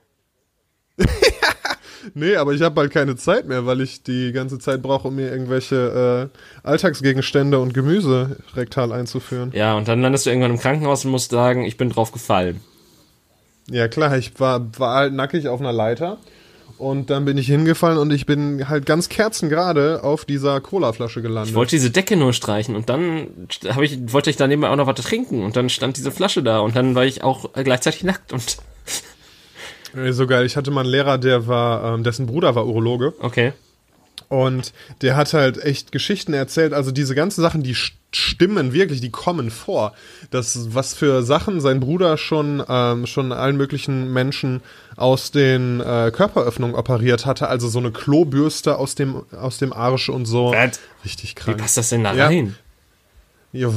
nee, aber ich habe bald keine Zeit mehr, weil ich die ganze Zeit brauche, um mir irgendwelche äh, Alltagsgegenstände und Gemüse rektal einzuführen. Ja, und dann landest du irgendwann im Krankenhaus und musst sagen, ich bin drauf gefallen. Ja, klar, ich war, war halt nackig auf einer Leiter und dann bin ich hingefallen und ich bin halt ganz kerzengerade auf dieser Colaflasche gelandet. Ich wollte diese Decke nur streichen und dann habe ich, wollte ich daneben auch noch was trinken und dann stand diese Flasche da und dann war ich auch gleichzeitig nackt und. So geil. Ich hatte mal einen Lehrer, der war, ähm, dessen Bruder war Urologe. Okay. Und der hat halt echt Geschichten erzählt. Also diese ganzen Sachen, die stimmen wirklich, die kommen vor. Das, was für Sachen sein Bruder schon, ähm, schon allen möglichen Menschen aus den äh, Körperöffnungen operiert hatte. Also so eine Klobürste aus dem, aus dem Arsch und so. Was? Richtig krank. Wie passt das denn da rein? Ja,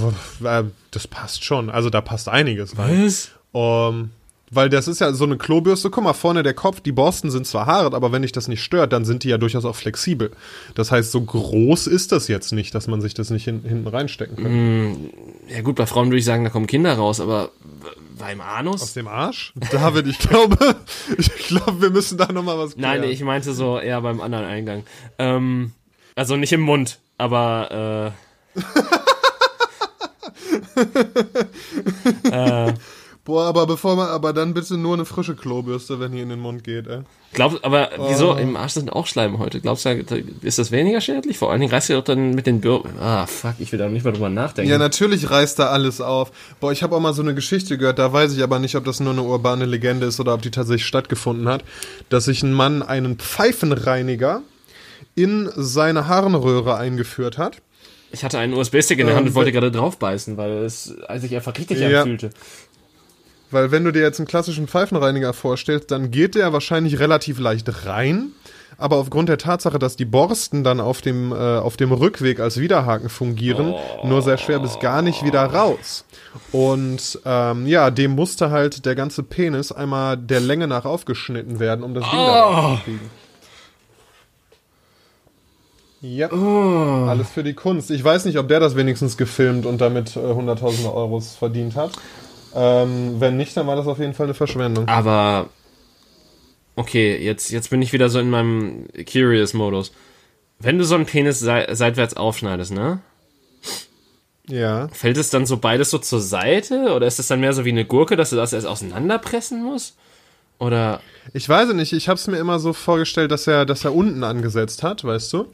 äh, das passt schon. Also da passt einiges rein. Was? Um, weil das ist ja so eine Klobürste. Guck mal, vorne der Kopf, die Borsten sind zwar hart, aber wenn dich das nicht stört, dann sind die ja durchaus auch flexibel. Das heißt, so groß ist das jetzt nicht, dass man sich das nicht hin, hinten reinstecken kann. Mm, ja gut, bei Frauen würde ich sagen, da kommen Kinder raus, aber beim Anus? Aus dem Arsch? David, ich glaube, ich glaube, wir müssen da nochmal was klären. Nein, ich meinte so eher beim anderen Eingang. Ähm, also nicht im Mund, aber äh, äh, Boah, aber bevor man, aber dann bitte nur eine frische Klobürste, wenn die in den Mund geht, ey. Glaubst, aber oh. wieso? Im Arsch sind auch Schleim heute. Glaubst du, ist das weniger schädlich? Vor allen Dingen reißt ihr doch dann mit den Bür Ah, fuck, ich will da nicht mal drüber nachdenken. Ja, natürlich reißt da alles auf. Boah, ich habe auch mal so eine Geschichte gehört, da weiß ich aber nicht, ob das nur eine urbane Legende ist oder ob die tatsächlich stattgefunden hat, dass sich ein Mann einen Pfeifenreiniger in seine Harnröhre eingeführt hat. Ich hatte einen USB-Stick in der Hand ähm, und wollte gerade draufbeißen, weil es sich einfach richtig ja. anfühlte. Weil wenn du dir jetzt einen klassischen Pfeifenreiniger vorstellst, dann geht der wahrscheinlich relativ leicht rein. Aber aufgrund der Tatsache, dass die Borsten dann auf dem, äh, auf dem Rückweg als Widerhaken fungieren, oh. nur sehr schwer bis gar nicht wieder raus. Und ähm, ja, dem musste halt der ganze Penis einmal der Länge nach aufgeschnitten werden, um das Ding oh. da rauszukriegen. Ja, oh. alles für die Kunst. Ich weiß nicht, ob der das wenigstens gefilmt und damit äh, hunderttausende Euros verdient hat. Ähm, wenn nicht, dann war das auf jeden Fall eine Verschwendung. Aber okay, jetzt, jetzt bin ich wieder so in meinem Curious-Modus. Wenn du so einen Penis se seitwärts aufschneidest, ne? Ja. Fällt es dann so beides so zur Seite? Oder ist es dann mehr so wie eine Gurke, dass du das erst auseinanderpressen musst? Oder. Ich weiß nicht, ich habe es mir immer so vorgestellt, dass er, dass er unten angesetzt hat, weißt du?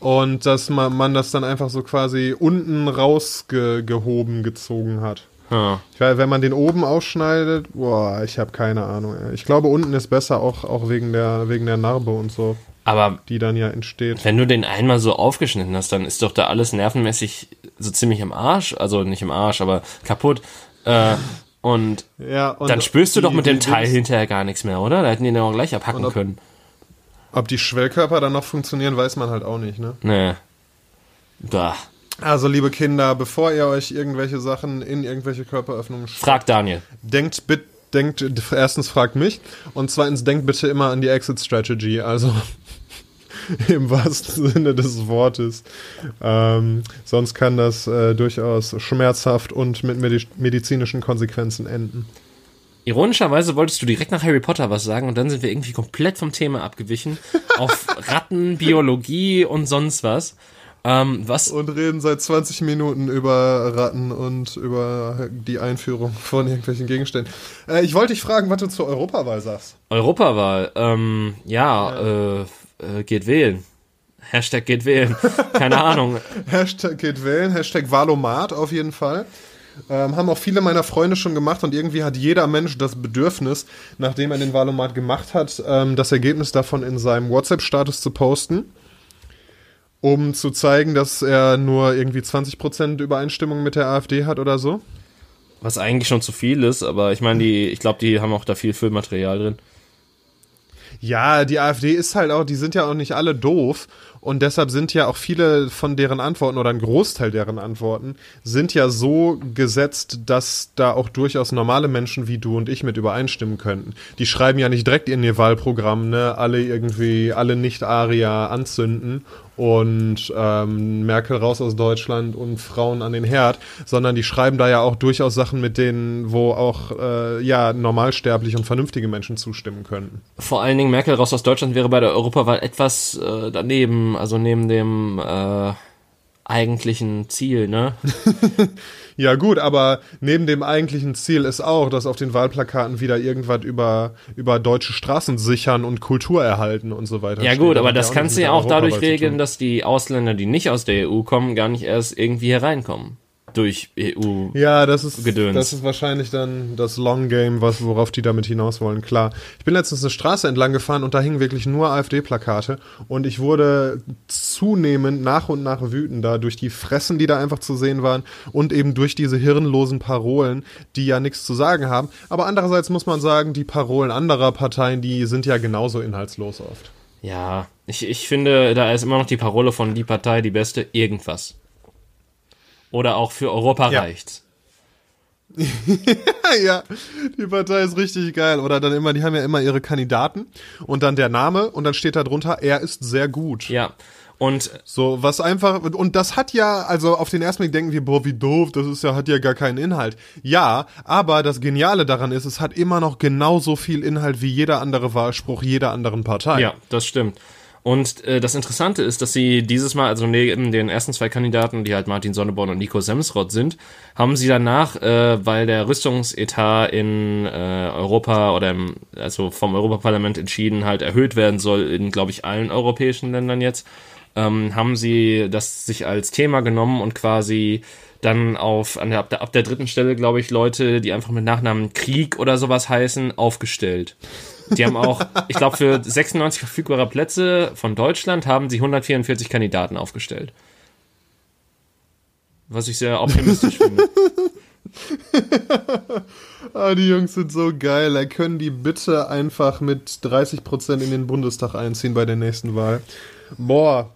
Und dass man, man das dann einfach so quasi unten rausgehoben gezogen hat. Ja. Ich weiß, wenn man den oben aufschneidet, boah, ich habe keine Ahnung. Ich glaube, unten ist besser, auch, auch wegen, der, wegen der Narbe und so, Aber die dann ja entsteht. wenn du den einmal so aufgeschnitten hast, dann ist doch da alles nervenmäßig so ziemlich im Arsch. Also nicht im Arsch, aber kaputt. Äh, und Ja, und dann spürst du die- doch mit dem Teil hinterher gar nichts mehr, oder? Da hätten die den auch gleich abhacken ob- können. Ob die Schwellkörper dann noch funktionieren, weiß man halt auch nicht, ne? Nee. Da. Also, liebe Kinder, bevor ihr euch irgendwelche Sachen in irgendwelche Körperöffnungen steckt, Frag Daniel. denkt bitte, denkt, erstens fragt mich und zweitens denkt bitte immer an die Exit Strategy, also im wahrsten Sinne des Wortes. Ähm, sonst kann das äh, durchaus schmerzhaft und mit medi medizinischen Konsequenzen enden. Ironischerweise wolltest du direkt nach Harry Potter was sagen und dann sind wir irgendwie komplett vom Thema abgewichen. auf Ratten, Biologie und sonst was. Ähm, was Und reden seit 20 Minuten über Ratten und über die Einführung von irgendwelchen Gegenständen. Äh, ich wollte dich fragen, was du zur Europawahl sagst. Europawahl, ähm, ja, Äh, äh, geht wählen. Hashtag geht wählen. Keine Ahnung. Hashtag geht wählen, Hashtag Valomat auf jeden Fall. Ähm, haben auch viele meiner Freunde schon gemacht und irgendwie hat jeder Mensch das Bedürfnis, nachdem er den Valomat gemacht hat, ähm, das Ergebnis davon in seinem WhatsApp-Status zu posten, um zu zeigen, dass er nur irgendwie 20% Übereinstimmung mit der AfD hat oder so. Was eigentlich schon zu viel ist, aber ich meine, die, ich glaube, die haben auch da viel Füllmaterial drin. Ja, die AfD ist halt auch, die sind ja auch nicht alle doof und deshalb sind ja auch viele von deren Antworten oder ein Großteil deren Antworten sind ja so gesetzt, dass da auch durchaus normale Menschen wie du und ich mit übereinstimmen könnten. Die schreiben ja nicht direkt in ihr Wahlprogramm, ne, alle irgendwie, alle Nicht-Arier anzünden und ähm, Merkel raus aus Deutschland und Frauen an den Herd, sondern die schreiben da ja auch durchaus Sachen mit denen, wo auch äh, ja normalsterbliche und vernünftige Menschen zustimmen könnten. Vor allen Dingen Merkel raus aus Deutschland wäre bei der Europawahl etwas äh, daneben, also neben dem äh, eigentlichen Ziel, ne? Ja gut, aber neben dem eigentlichen Ziel ist auch, dass auf den Wahlplakaten wieder irgendwas über, über deutsche Straßen sichern und Kultur erhalten und so weiter. Ja steht. gut, aber das kannst du ja auch dadurch regeln, dass die Ausländer, die nicht aus der EU kommen, gar nicht erst irgendwie hereinkommen. Durch EU. Ja, das ist, Gedöns. das ist wahrscheinlich dann das Long Game, was, worauf die damit hinaus wollen, klar. Ich bin letztens eine Straße entlang gefahren und da hingen wirklich nur AfD-Plakate und ich wurde zunehmend nach und nach wütender durch die Fressen, die da einfach zu sehen waren und eben durch diese hirnlosen Parolen, die ja nichts zu sagen haben. Aber andererseits muss man sagen, die Parolen anderer Parteien, die sind ja genauso inhaltslos oft. Ja, ich, ich finde, da ist immer noch die Parole von die Partei die beste, irgendwas. Oder auch für Europa Ja. reicht's. ja, die Partei ist richtig geil. Oder dann immer, die haben ja immer ihre Kandidaten und dann der Name und dann steht da drunter, er ist sehr gut. Ja. Und So, was einfach, und das hat ja, also auf den ersten Blick denken wir, boah, wie doof, das ist ja, hat ja gar keinen Inhalt. Ja, aber das Geniale daran ist, es hat immer noch genauso viel Inhalt wie jeder andere Wahlspruch jeder anderen Partei. Ja, das stimmt. Und äh, das Interessante ist, dass sie dieses Mal, also neben den ersten zwei Kandidaten, die halt Martin Sonneborn und Nico Semsrott sind, haben sie danach, äh, weil der Rüstungsetat in äh, Europa oder im, also vom Europaparlament entschieden halt erhöht werden soll in, glaube ich, allen europäischen Ländern jetzt, ähm, haben sie das sich als Thema genommen und quasi dann auf an der, ab, der, ab der dritten Stelle, glaube ich, Leute, die einfach mit Nachnamen Krieg oder sowas heißen, aufgestellt. Die haben auch, ich glaube, für 96 verfügbare Plätze von Deutschland haben sie 144 Kandidaten aufgestellt. Was ich sehr optimistisch finde. Ah, die Jungs sind so geil. Da können die bitte einfach mit 30% in den Bundestag einziehen bei der nächsten Wahl. Boah.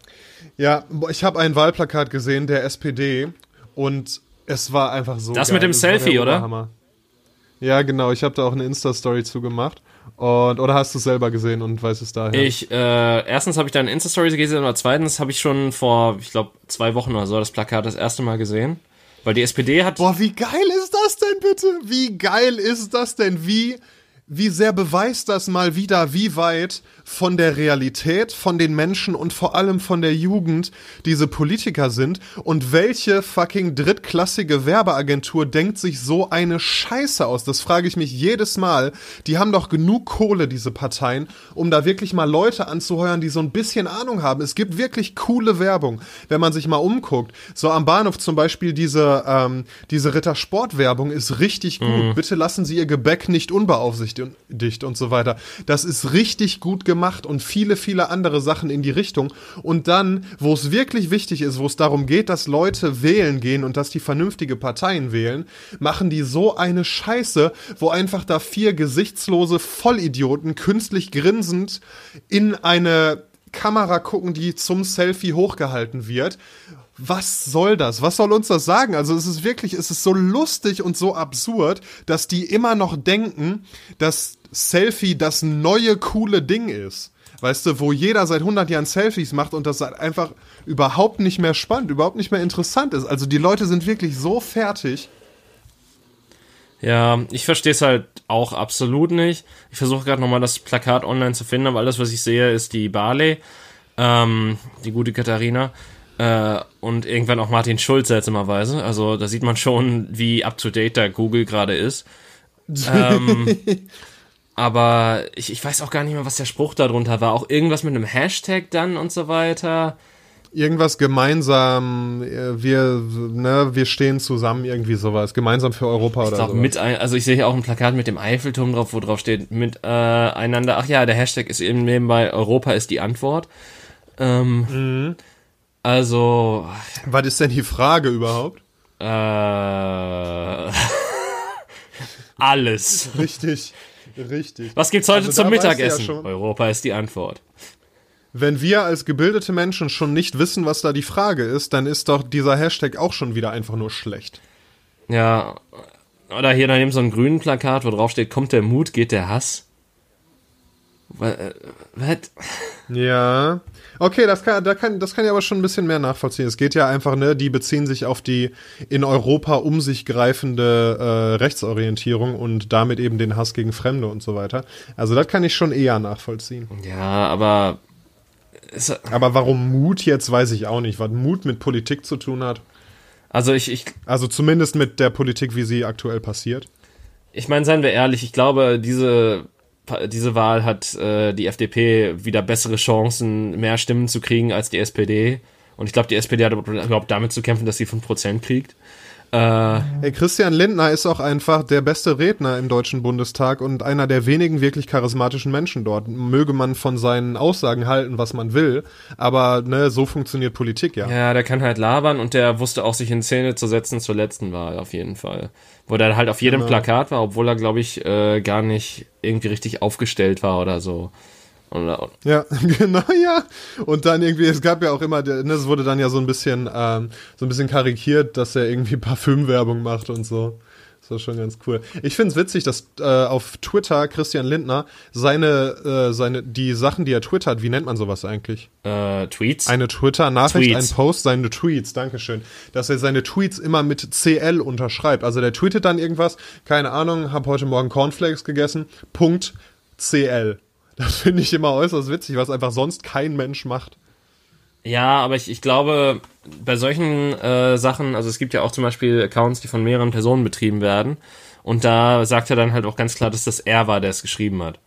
Ja, ich habe ein Wahlplakat gesehen der SPD und es war einfach so Das geil. mit dem der Selfie, oder? Oberhammer. Ja, genau. Ich habe da auch eine Insta-Story zugemacht. Und, oder hast du es selber gesehen und weißt es daher? Ich, äh, erstens habe ich deine Insta-Stories gesehen, oder zweitens habe ich schon vor, ich glaube, zwei Wochen oder so das Plakat das erste Mal gesehen. Weil die SPD hat. Boah, wie geil ist das denn bitte? Wie geil ist das denn? Wie, wie sehr beweist das mal wieder, wie weit von der Realität, von den Menschen und vor allem von der Jugend diese Politiker sind und welche fucking drittklassige Werbeagentur denkt sich so eine Scheiße aus? Das frage ich mich jedes Mal. Die haben doch genug Kohle, diese Parteien, um da wirklich mal Leute anzuheuern, die so ein bisschen Ahnung haben. Es gibt wirklich coole Werbung, wenn man sich mal umguckt. So am Bahnhof zum Beispiel diese, ähm, diese Rittersport-Werbung ist richtig gut. Mhm. Bitte lassen Sie Ihr Gebäck nicht unbeaufsichtigt und, und so weiter. Das ist richtig gut gemacht und viele, viele andere Sachen in die Richtung. Und dann, wo es wirklich wichtig ist, wo es darum geht, dass Leute wählen gehen und dass die vernünftige Parteien wählen, machen die so eine Scheiße, wo einfach da vier gesichtslose Vollidioten künstlich grinsend in eine Kamera gucken, die zum Selfie hochgehalten wird was soll das? Was soll uns das sagen? Also es ist wirklich, es ist so lustig und so absurd, dass die immer noch denken, dass Selfie das neue coole Ding ist. Weißt du, wo jeder seit 100 Jahren Selfies macht und das einfach überhaupt nicht mehr spannend, überhaupt nicht mehr interessant ist. Also die Leute sind wirklich so fertig. Ja, ich verstehe es halt auch absolut nicht. Ich versuche gerade nochmal das Plakat online zu finden, aber alles, was ich sehe, ist die Barley, ähm, die gute Katharina. Äh, und irgendwann auch Martin Schulz seltsamerweise. Also da sieht man schon, wie up-to-date da Google gerade ist. ähm, aber ich, ich weiß auch gar nicht mehr, was der Spruch darunter war. Auch irgendwas mit einem Hashtag dann und so weiter. Irgendwas gemeinsam, äh, wir, ne, wir stehen zusammen, irgendwie sowas. Gemeinsam für Europa ich oder glaub, so. Mit ein, also ich sehe hier auch ein Plakat mit dem Eiffelturm drauf, wo drauf steht, miteinander. Äh, Ach ja, der Hashtag ist eben nebenbei Europa ist die Antwort. Ähm, mhm. Also. Was ist denn die Frage überhaupt? Äh, alles. Richtig, richtig. Was gibt's heute also zum Mittagessen? Ja Europa ist die Antwort. Wenn wir als gebildete Menschen schon nicht wissen, was da die Frage ist, dann ist doch dieser Hashtag auch schon wieder einfach nur schlecht. Ja, oder hier daneben so ein grünen Plakat, wo drauf steht, kommt der Mut, geht der Hass. Was? Ja. Okay, das kann, da kann, das kann ich aber schon ein bisschen mehr nachvollziehen. Es geht ja einfach, ne, die beziehen sich auf die in Europa um sich greifende äh, Rechtsorientierung und damit eben den Hass gegen Fremde und so weiter. Also das kann ich schon eher nachvollziehen. Ja, aber. aber warum Mut jetzt, weiß ich auch nicht. Was Mut mit Politik zu tun hat. Also ich, ich. Also zumindest mit der Politik, wie sie aktuell passiert. Ich meine, seien wir ehrlich, ich glaube, diese diese Wahl hat äh, die FDP wieder bessere Chancen, mehr Stimmen zu kriegen als die SPD. Und ich glaube, die SPD hat überhaupt damit zu kämpfen, dass sie 5% kriegt. Äh, Christian Lindner ist auch einfach der beste Redner im Deutschen Bundestag und einer der wenigen wirklich charismatischen Menschen dort. Möge man von seinen Aussagen halten, was man will, aber ne, so funktioniert Politik ja. Ja, der kann halt labern und der wusste auch sich in Szene zu setzen zur letzten Wahl auf jeden Fall. Wo der halt auf jedem genau. Plakat war, obwohl er, glaube ich, äh, gar nicht irgendwie richtig aufgestellt war oder so. Ja, genau, ja. Und dann irgendwie, es gab ja auch immer, ne, es wurde dann ja so ein bisschen, ähm, so ein bisschen karikiert, dass er irgendwie Parfümwerbung macht und so. Das war schon ganz cool. Ich finde es witzig, dass äh, auf Twitter Christian Lindner seine, äh, seine, die Sachen, die er twittert, wie nennt man sowas eigentlich? Äh, Tweets? Eine Twitter-Nachricht, ein Post, seine Tweets, Dankeschön. Dass er seine Tweets immer mit CL unterschreibt. Also der tweetet dann irgendwas, keine Ahnung, hab heute Morgen Cornflakes gegessen, Punkt CL. Das finde ich immer äußerst witzig, was einfach sonst kein Mensch macht. Ja, aber ich, ich glaube, bei solchen äh, Sachen, also es gibt ja auch zum Beispiel Accounts, die von mehreren Personen betrieben werden. Und da sagt er dann halt auch ganz klar, dass das er war, der es geschrieben hat.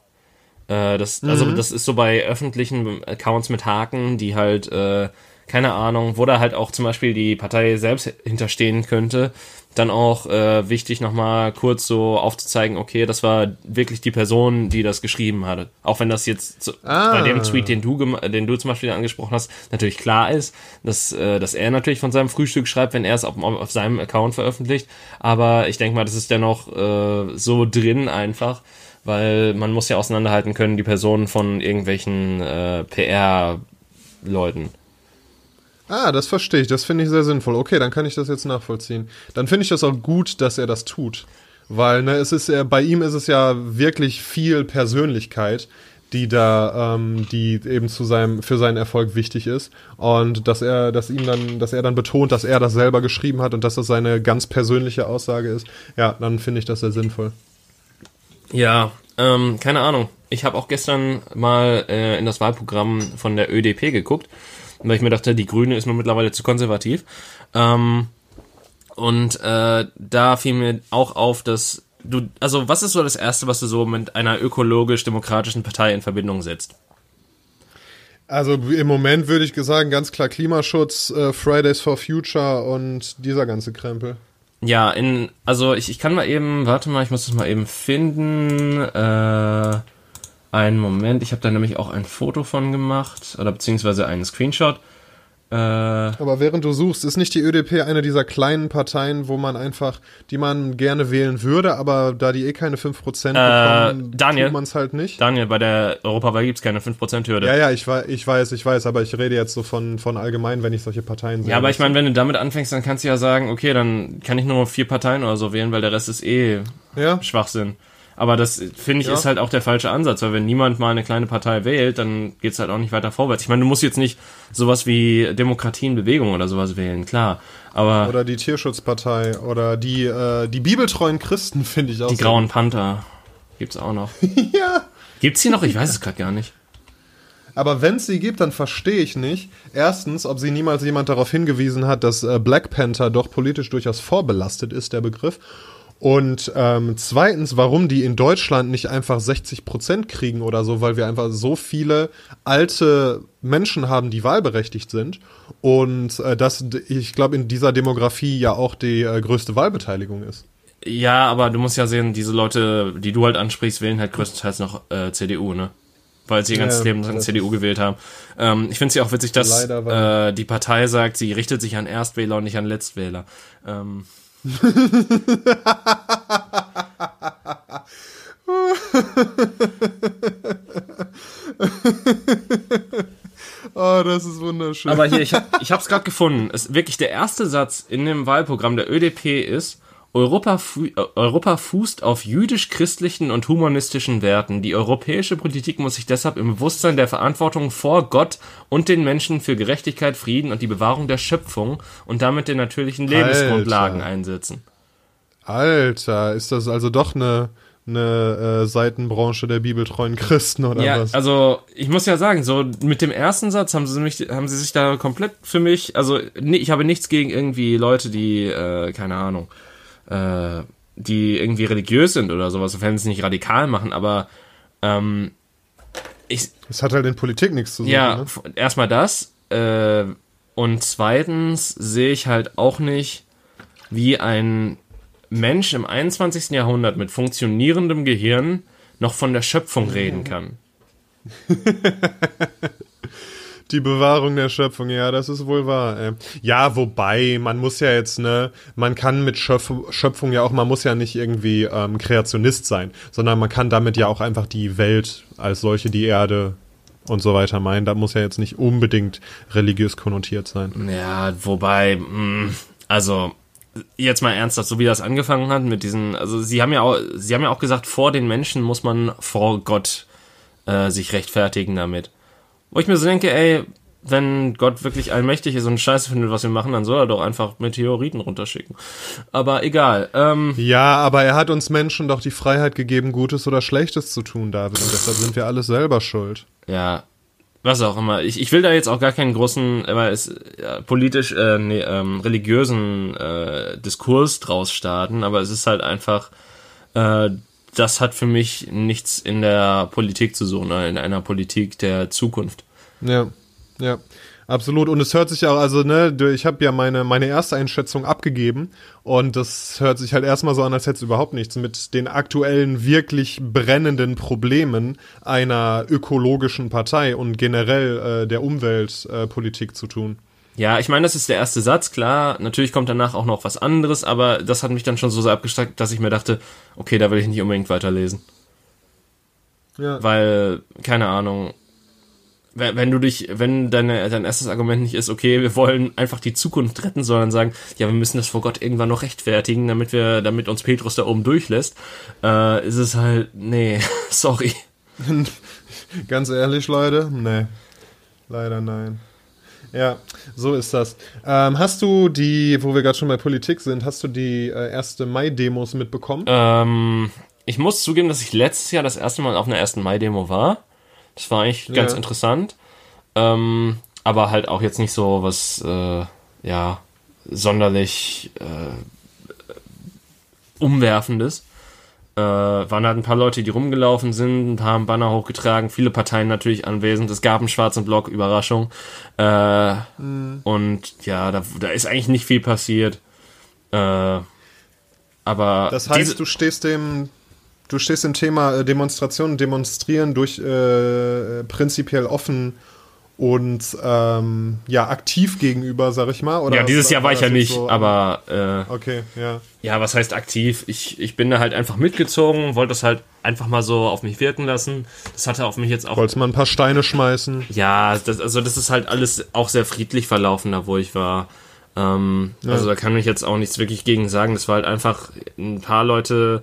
Äh, das, also mhm. Also das ist so bei öffentlichen Accounts mit Haken, die halt, äh, keine Ahnung, wo da halt auch zum Beispiel die Partei selbst hinterstehen könnte, dann auch äh, wichtig, nochmal kurz so aufzuzeigen, okay, das war wirklich die Person, die das geschrieben hatte. Auch wenn das jetzt so, ah. bei dem Tweet, den du, den du zum Beispiel angesprochen hast, natürlich klar ist, dass, äh, dass er natürlich von seinem Frühstück schreibt, wenn er es auf, auf seinem Account veröffentlicht. Aber ich denke mal, das ist dennoch äh, so drin einfach, weil man muss ja auseinanderhalten können, die Person von irgendwelchen äh, PR-Leuten. Ah, das verstehe ich. Das finde ich sehr sinnvoll. Okay, dann kann ich das jetzt nachvollziehen. Dann finde ich das auch gut, dass er das tut. Weil, ne, es ist ja, bei ihm ist es ja wirklich viel Persönlichkeit, die da, ähm, die eben zu seinem, für seinen Erfolg wichtig ist. Und dass er, dass ihm dann, dass er dann betont, dass er das selber geschrieben hat und dass das seine ganz persönliche Aussage ist. Ja, dann finde ich das sehr sinnvoll. Ja, ähm, keine Ahnung. Ich habe auch gestern mal äh, in das Wahlprogramm von der ÖDP geguckt, weil ich mir dachte, die Grüne ist mir mittlerweile zu konservativ. Ähm, und äh, da fiel mir auch auf, dass du, also was ist so das Erste, was du so mit einer ökologisch-demokratischen Partei in Verbindung setzt? Also im Moment würde ich sagen, ganz klar Klimaschutz, äh, Fridays for Future und dieser ganze Krempel. Ja, in, also ich, ich kann mal eben, warte mal, ich muss das mal eben finden. Äh, einen Moment, ich habe da nämlich auch ein Foto von gemacht, oder beziehungsweise einen Screenshot. Äh, Aber während du suchst, ist nicht die ÖDP eine dieser kleinen Parteien, wo man einfach, die man gerne wählen würde, aber da die eh keine 5% bekommen, äh, Daniel, tut man es halt nicht? Daniel, bei der Europawahl gibt es keine 5%-Hürde. Ja, ja, ich, ich weiß, ich weiß, aber ich rede jetzt so von, von allgemein, wenn ich solche Parteien sehe. Ja, aber ich meine, wenn du damit anfängst, dann kannst du ja sagen, okay, dann kann ich nur vier Parteien oder so wählen, weil der Rest ist eh ja? Schwachsinn. Aber das, finde ich, ja. ist halt auch der falsche Ansatz, weil wenn niemand mal eine kleine Partei wählt, dann geht's halt auch nicht weiter vorwärts. Ich meine, du musst jetzt nicht sowas wie Demokratie in Bewegung oder sowas wählen, klar. Aber oder die Tierschutzpartei oder die, äh, die bibeltreuen Christen, finde ich auch. Die so. Grauen Panther gibt's auch noch. ja. Gibt's die noch? Ich weiß es gerade gar nicht. Aber wenn es sie gibt, dann verstehe ich nicht. Erstens, ob sie niemals jemand darauf hingewiesen hat, dass äh, Black Panther doch politisch durchaus vorbelastet ist, der Begriff. Und ähm, zweitens, warum die in Deutschland nicht einfach 60 Prozent kriegen oder so, weil wir einfach so viele alte Menschen haben, die wahlberechtigt sind. Und äh, das, ich glaube, in dieser Demografie ja auch die äh, größte Wahlbeteiligung ist. Ja, aber du musst ja sehen, diese Leute, die du halt ansprichst, wählen halt größtenteils noch äh, CDU, ne? Weil sie ihr ganzes ja, Leben lang CDU gewählt haben. Ähm, ich finde es ja auch witzig, dass äh, die Partei sagt, sie richtet sich an Erstwähler und nicht an Letztwähler. Ähm. oh, das ist wunderschön. Aber hier, ich, hab, ich habe es gerade gefunden. Es, wirklich der erste Satz in dem Wahlprogramm der ÖDP ist, Europa, fu äh, Europa fußt auf jüdisch-christlichen und humanistischen Werten. Die europäische Politik muss sich deshalb im Bewusstsein der Verantwortung vor Gott und den Menschen für Gerechtigkeit, Frieden und die Bewahrung der Schöpfung und damit der natürlichen Lebensgrundlagen Alter. einsetzen. Alter, ist das also doch eine, eine äh, Seitenbranche der bibeltreuen Christen oder ja, was? Also ich muss ja sagen, so mit dem ersten Satz haben sie mich, haben sie sich da komplett für mich, also nee, ich habe nichts gegen irgendwie Leute, die, äh, keine Ahnung, äh, die irgendwie religiös sind oder sowas, sofern sie es nicht radikal machen, aber ähm, ich. Es hat halt in Politik nichts zu suchen. Ja, ne? erstmal das. Äh, und zweitens sehe ich halt auch nicht, wie ein Mensch im 21. Jahrhundert mit funktionierendem Gehirn noch von der Schöpfung reden kann. Die Bewahrung der Schöpfung, ja, das ist wohl wahr. Ey. Ja, wobei, man muss ja jetzt, ne, man kann mit Schöpf Schöpfung ja auch, man muss ja nicht irgendwie ähm, Kreationist sein, sondern man kann damit ja auch einfach die Welt als solche, die Erde und so weiter meinen. Da muss ja jetzt nicht unbedingt religiös konnotiert sein. Ja, wobei, mh, mm, also jetzt mal ernsthaft, so wie das angefangen hat mit diesen, also sie haben ja auch, sie haben ja auch gesagt, vor den Menschen muss man vor Gott äh, sich rechtfertigen damit. Wo ich mir so denke, ey, wenn Gott wirklich allmächtig ist und Scheiße findet, was wir machen, dann soll er doch einfach Meteoriten runterschicken. Aber egal. Ähm, ja, aber er hat uns Menschen doch die Freiheit gegeben, Gutes oder Schlechtes zu tun, David. Und deshalb sind wir alle selber schuld. Ja, was auch immer. Ich, ich will da jetzt auch gar keinen großen, aber es ja, politisch, äh, nee, ähm, religiösen äh, Diskurs draus starten, aber es ist halt einfach, äh, das hat für mich nichts in der Politik zu suchen, in einer Politik der Zukunft. Ja, ja. Absolut. Und es hört sich auch, also, ne, ich habe ja meine, meine erste Einschätzung abgegeben und das hört sich halt erstmal so an, als hätte es überhaupt nichts mit den aktuellen wirklich brennenden Problemen einer ökologischen Partei und generell äh, der Umweltpolitik äh, zu tun. Ja, ich meine, das ist der erste Satz, klar. Natürlich kommt danach auch noch was anderes, aber das hat mich dann schon so sehr abgestreckt, dass ich mir dachte, okay, da will ich nicht unbedingt weiterlesen. Ja. Weil, keine Ahnung, wenn, du dich, wenn deine, dein erstes Argument nicht ist, okay, wir wollen einfach die Zukunft retten, sondern sagen, ja, wir müssen das vor Gott irgendwann noch rechtfertigen, damit wir, damit uns Petrus da oben durchlässt, äh, ist es halt, nee, sorry. Ganz ehrlich, Leute, nee. Leider nein. Ja, so ist das. Ähm, hast du die, wo wir gerade schon bei Politik sind, hast du die äh, erste Mai-Demos mitbekommen? Ähm, ich muss zugeben, dass ich letztes Jahr das erste Mal auf einer 1. Mai-Demo war. Das war eigentlich ganz Ja. interessant. Ähm, aber halt auch jetzt nicht so was, äh, ja, sonderlich äh, umwerfendes. Äh, waren halt ein paar Leute, die rumgelaufen sind, ein paar haben Banner hochgetragen, viele Parteien natürlich anwesend. Es gab einen schwarzen Block, Überraschung. Äh, Und ja, da, da ist eigentlich nicht viel passiert. Äh, aber Das heißt, du stehst dem, du stehst dem Thema äh, Demonstrationen, Demonstrieren durch äh, prinzipiell offen und ähm, ja aktiv gegenüber, sag ich mal. Oder ja, dieses Jahr war ich ja nicht, so- aber äh, Okay, ja. ja, was heißt aktiv? Ich, ich bin da halt einfach mitgezogen, wollte das halt einfach mal so auf mich wirken lassen. Das hatte auf mich jetzt auch. Wolltest mal ein paar Steine schmeißen? Ja, das, also das ist halt alles auch sehr friedlich verlaufen, da wo ich war. Ähm, Also da kann ich jetzt auch nichts wirklich gegen sagen. Das war halt einfach ein paar Leute.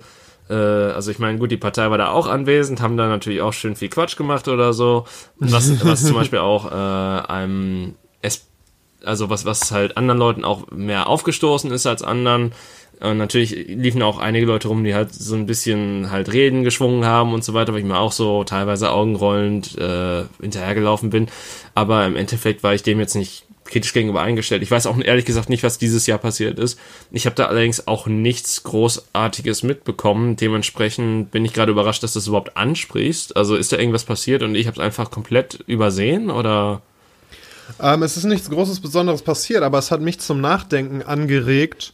Äh, also ich meine, gut, die Partei war da auch anwesend, haben da natürlich auch schön viel Quatsch gemacht oder so. Was, was zum Beispiel auch äh, einem es also was, was halt anderen Leuten auch mehr aufgestoßen ist als anderen. Und natürlich liefen auch einige Leute rum, die halt so ein bisschen halt Reden geschwungen haben und so weiter, weil ich mir auch so teilweise augenrollend äh, hinterhergelaufen bin. Aber im Endeffekt war ich dem jetzt nicht kritisch gegenüber eingestellt. Ich weiß auch ehrlich gesagt nicht, was dieses Jahr passiert ist. Ich habe da allerdings auch nichts Großartiges mitbekommen. Dementsprechend bin ich gerade überrascht, dass du das überhaupt ansprichst. Also ist da irgendwas passiert und ich habe es einfach komplett übersehen oder? Ähm, es ist nichts Großes Besonderes passiert, aber es hat mich zum Nachdenken angeregt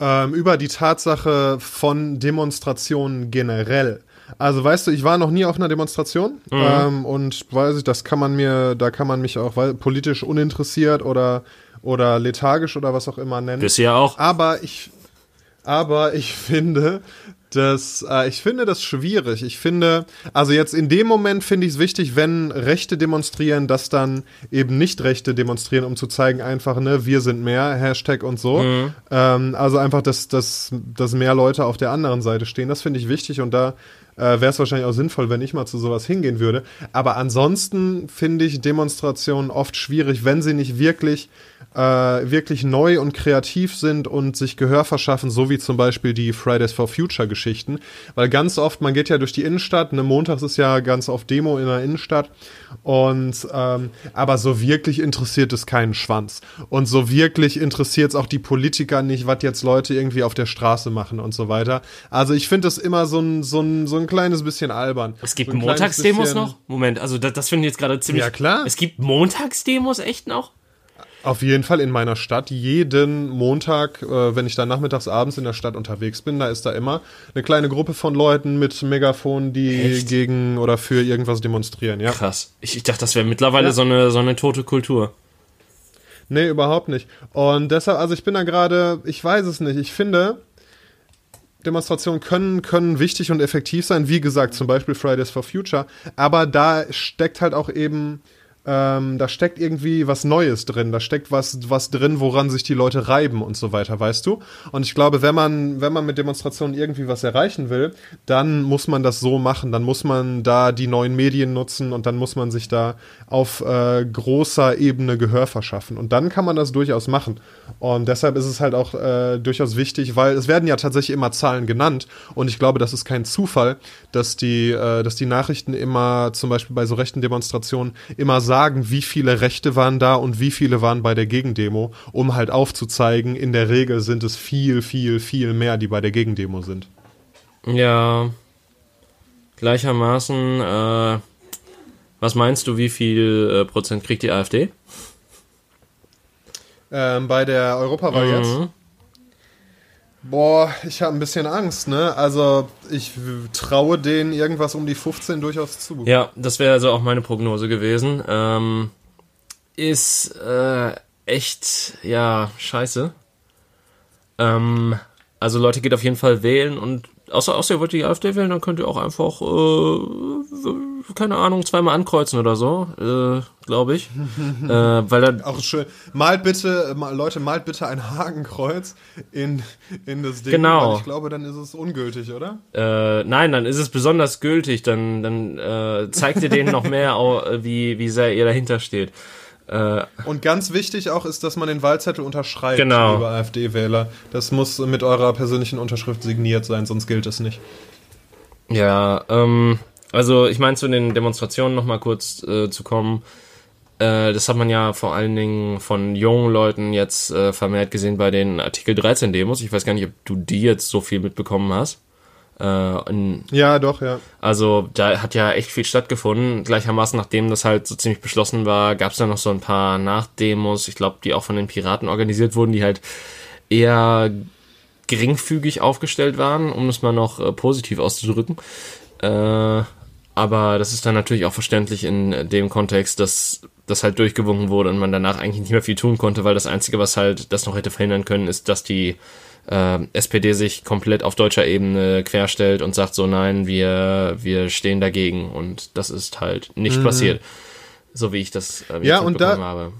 ähm, über die Tatsache von Demonstrationen generell. Also weißt du, ich war noch nie auf einer Demonstration ähm, und weiß ich, das kann man mir, da kann man mich auch weil, politisch uninteressiert oder oder lethargisch oder was auch immer nennen. Bisher auch. Aber ich, aber ich finde, das, äh, ich finde das schwierig. Ich finde, also jetzt in dem Moment finde ich es wichtig, wenn Rechte demonstrieren, dass dann eben nicht Rechte demonstrieren, um zu zeigen, einfach, ne, wir sind mehr, Hashtag und so. Ähm, also einfach, dass, dass, dass mehr Leute auf der anderen Seite stehen. Das finde ich wichtig und da äh, wäre es wahrscheinlich auch sinnvoll, wenn ich mal zu sowas hingehen würde. Aber ansonsten finde ich Demonstrationen oft schwierig, wenn sie nicht wirklich äh, wirklich neu und kreativ sind und sich Gehör verschaffen, so wie zum Beispiel die Fridays for Future Geschichten. Weil ganz oft, man geht ja durch die Innenstadt, ne, montags ist ja ganz oft Demo in der Innenstadt und ähm, aber so wirklich interessiert es keinen Schwanz. Und so wirklich interessiert es auch die Politiker nicht, was jetzt Leute irgendwie auf der Straße machen und so weiter. Also ich finde das immer so ein, so ein, so ein kleines bisschen albern. Es gibt so Montagsdemos noch? Moment, also das, das finde ich jetzt gerade ziemlich. Ja, klar. Es gibt Montagsdemos echt noch? Auf jeden Fall in meiner Stadt. Jeden Montag, äh, wenn ich dann nachmittags abends in der Stadt unterwegs bin, da ist da immer eine kleine Gruppe von Leuten mit Megafon, die Echt? gegen oder für irgendwas demonstrieren. Ja. Krass. Ich, ich dachte, das wäre mittlerweile Ja. so, eine, so eine tote Kultur. Nee, überhaupt nicht. Und deshalb, also ich bin da gerade, ich weiß es nicht. Ich finde, Demonstrationen können, können wichtig und effektiv sein. Wie gesagt, zum Beispiel Fridays for Future. Aber da steckt halt auch eben, ähm, da steckt irgendwie was Neues drin. Da steckt was, was drin, woran sich die Leute reiben und so weiter, weißt du? Und ich glaube, wenn man, wenn man mit Demonstrationen irgendwie was erreichen will, dann muss man das so machen. Dann muss man da die neuen Medien nutzen und dann muss man sich da auf äh, großer Ebene Gehör verschaffen. Und dann kann man das durchaus machen. Und deshalb ist es halt auch äh, durchaus wichtig, weil es werden ja tatsächlich immer Zahlen genannt. Und ich glaube, das ist kein Zufall, dass die, äh, dass die Nachrichten immer, zum Beispiel bei so rechten Demonstrationen, immer sagen, wie viele Rechte waren da und wie viele waren bei der Gegendemo, um halt aufzuzeigen, in der Regel sind es viel, viel, viel mehr, die bei der Gegendemo sind. Ja. Gleichermaßen, äh, was meinst du, wie viel äh, Prozent kriegt die AfD? Ähm, bei der Europawahl jetzt? Boah, ich habe ein bisschen Angst, ne? Also ich traue denen irgendwas um die 15 durchaus zu. Ja, das wäre also auch meine Prognose gewesen. Ähm, ist äh, echt, ja, scheiße. Ähm, also Leute, geht auf jeden Fall wählen und außer, außer ihr wollt die AfD wählen, dann könnt ihr auch einfach, äh, keine Ahnung, zweimal ankreuzen oder so, äh, glaube ich. äh, weil dann Auch schön. Malt bitte, mal, Leute, malt bitte ein Hakenkreuz in, in das Ding. Genau. Weil ich glaube, dann ist es ungültig, oder? Äh, nein, dann ist es besonders gültig, dann, dann äh, zeigt ihr denen noch mehr, wie, wie sehr ihr dahinter steht. Äh, Und ganz wichtig auch ist, dass man den Wahlzettel unterschreibt, Genau. liebe AfD-Wähler. Das muss mit eurer persönlichen Unterschrift signiert sein, sonst gilt es nicht. Ja, ähm, also ich meine zu den Demonstrationen noch mal kurz äh, zu kommen. Äh, das hat man ja vor allen Dingen von jungen Leuten jetzt äh, vermehrt gesehen bei den Artikel 13 Demos. Ich weiß gar nicht, ob du die jetzt so viel mitbekommen hast. Äh, in, ja, doch, ja. Also da hat ja echt viel stattgefunden. Gleichermaßen, nachdem das halt so ziemlich beschlossen war, gab es dann noch so ein paar Nachdemos, ich glaube, die auch von den Piraten organisiert wurden, die halt eher geringfügig aufgestellt waren, um es mal noch äh, positiv auszudrücken. Äh, aber das ist dann natürlich auch verständlich in dem Kontext, dass das halt durchgewunken wurde und man danach eigentlich nicht mehr viel tun konnte, weil das Einzige, was halt das noch hätte verhindern können, ist, dass die äh, SPD sich komplett auf deutscher Ebene querstellt und sagt so, nein, wir, wir stehen dagegen. Und das ist halt nicht mhm. passiert. So wie ich das äh, ja, und da, habe.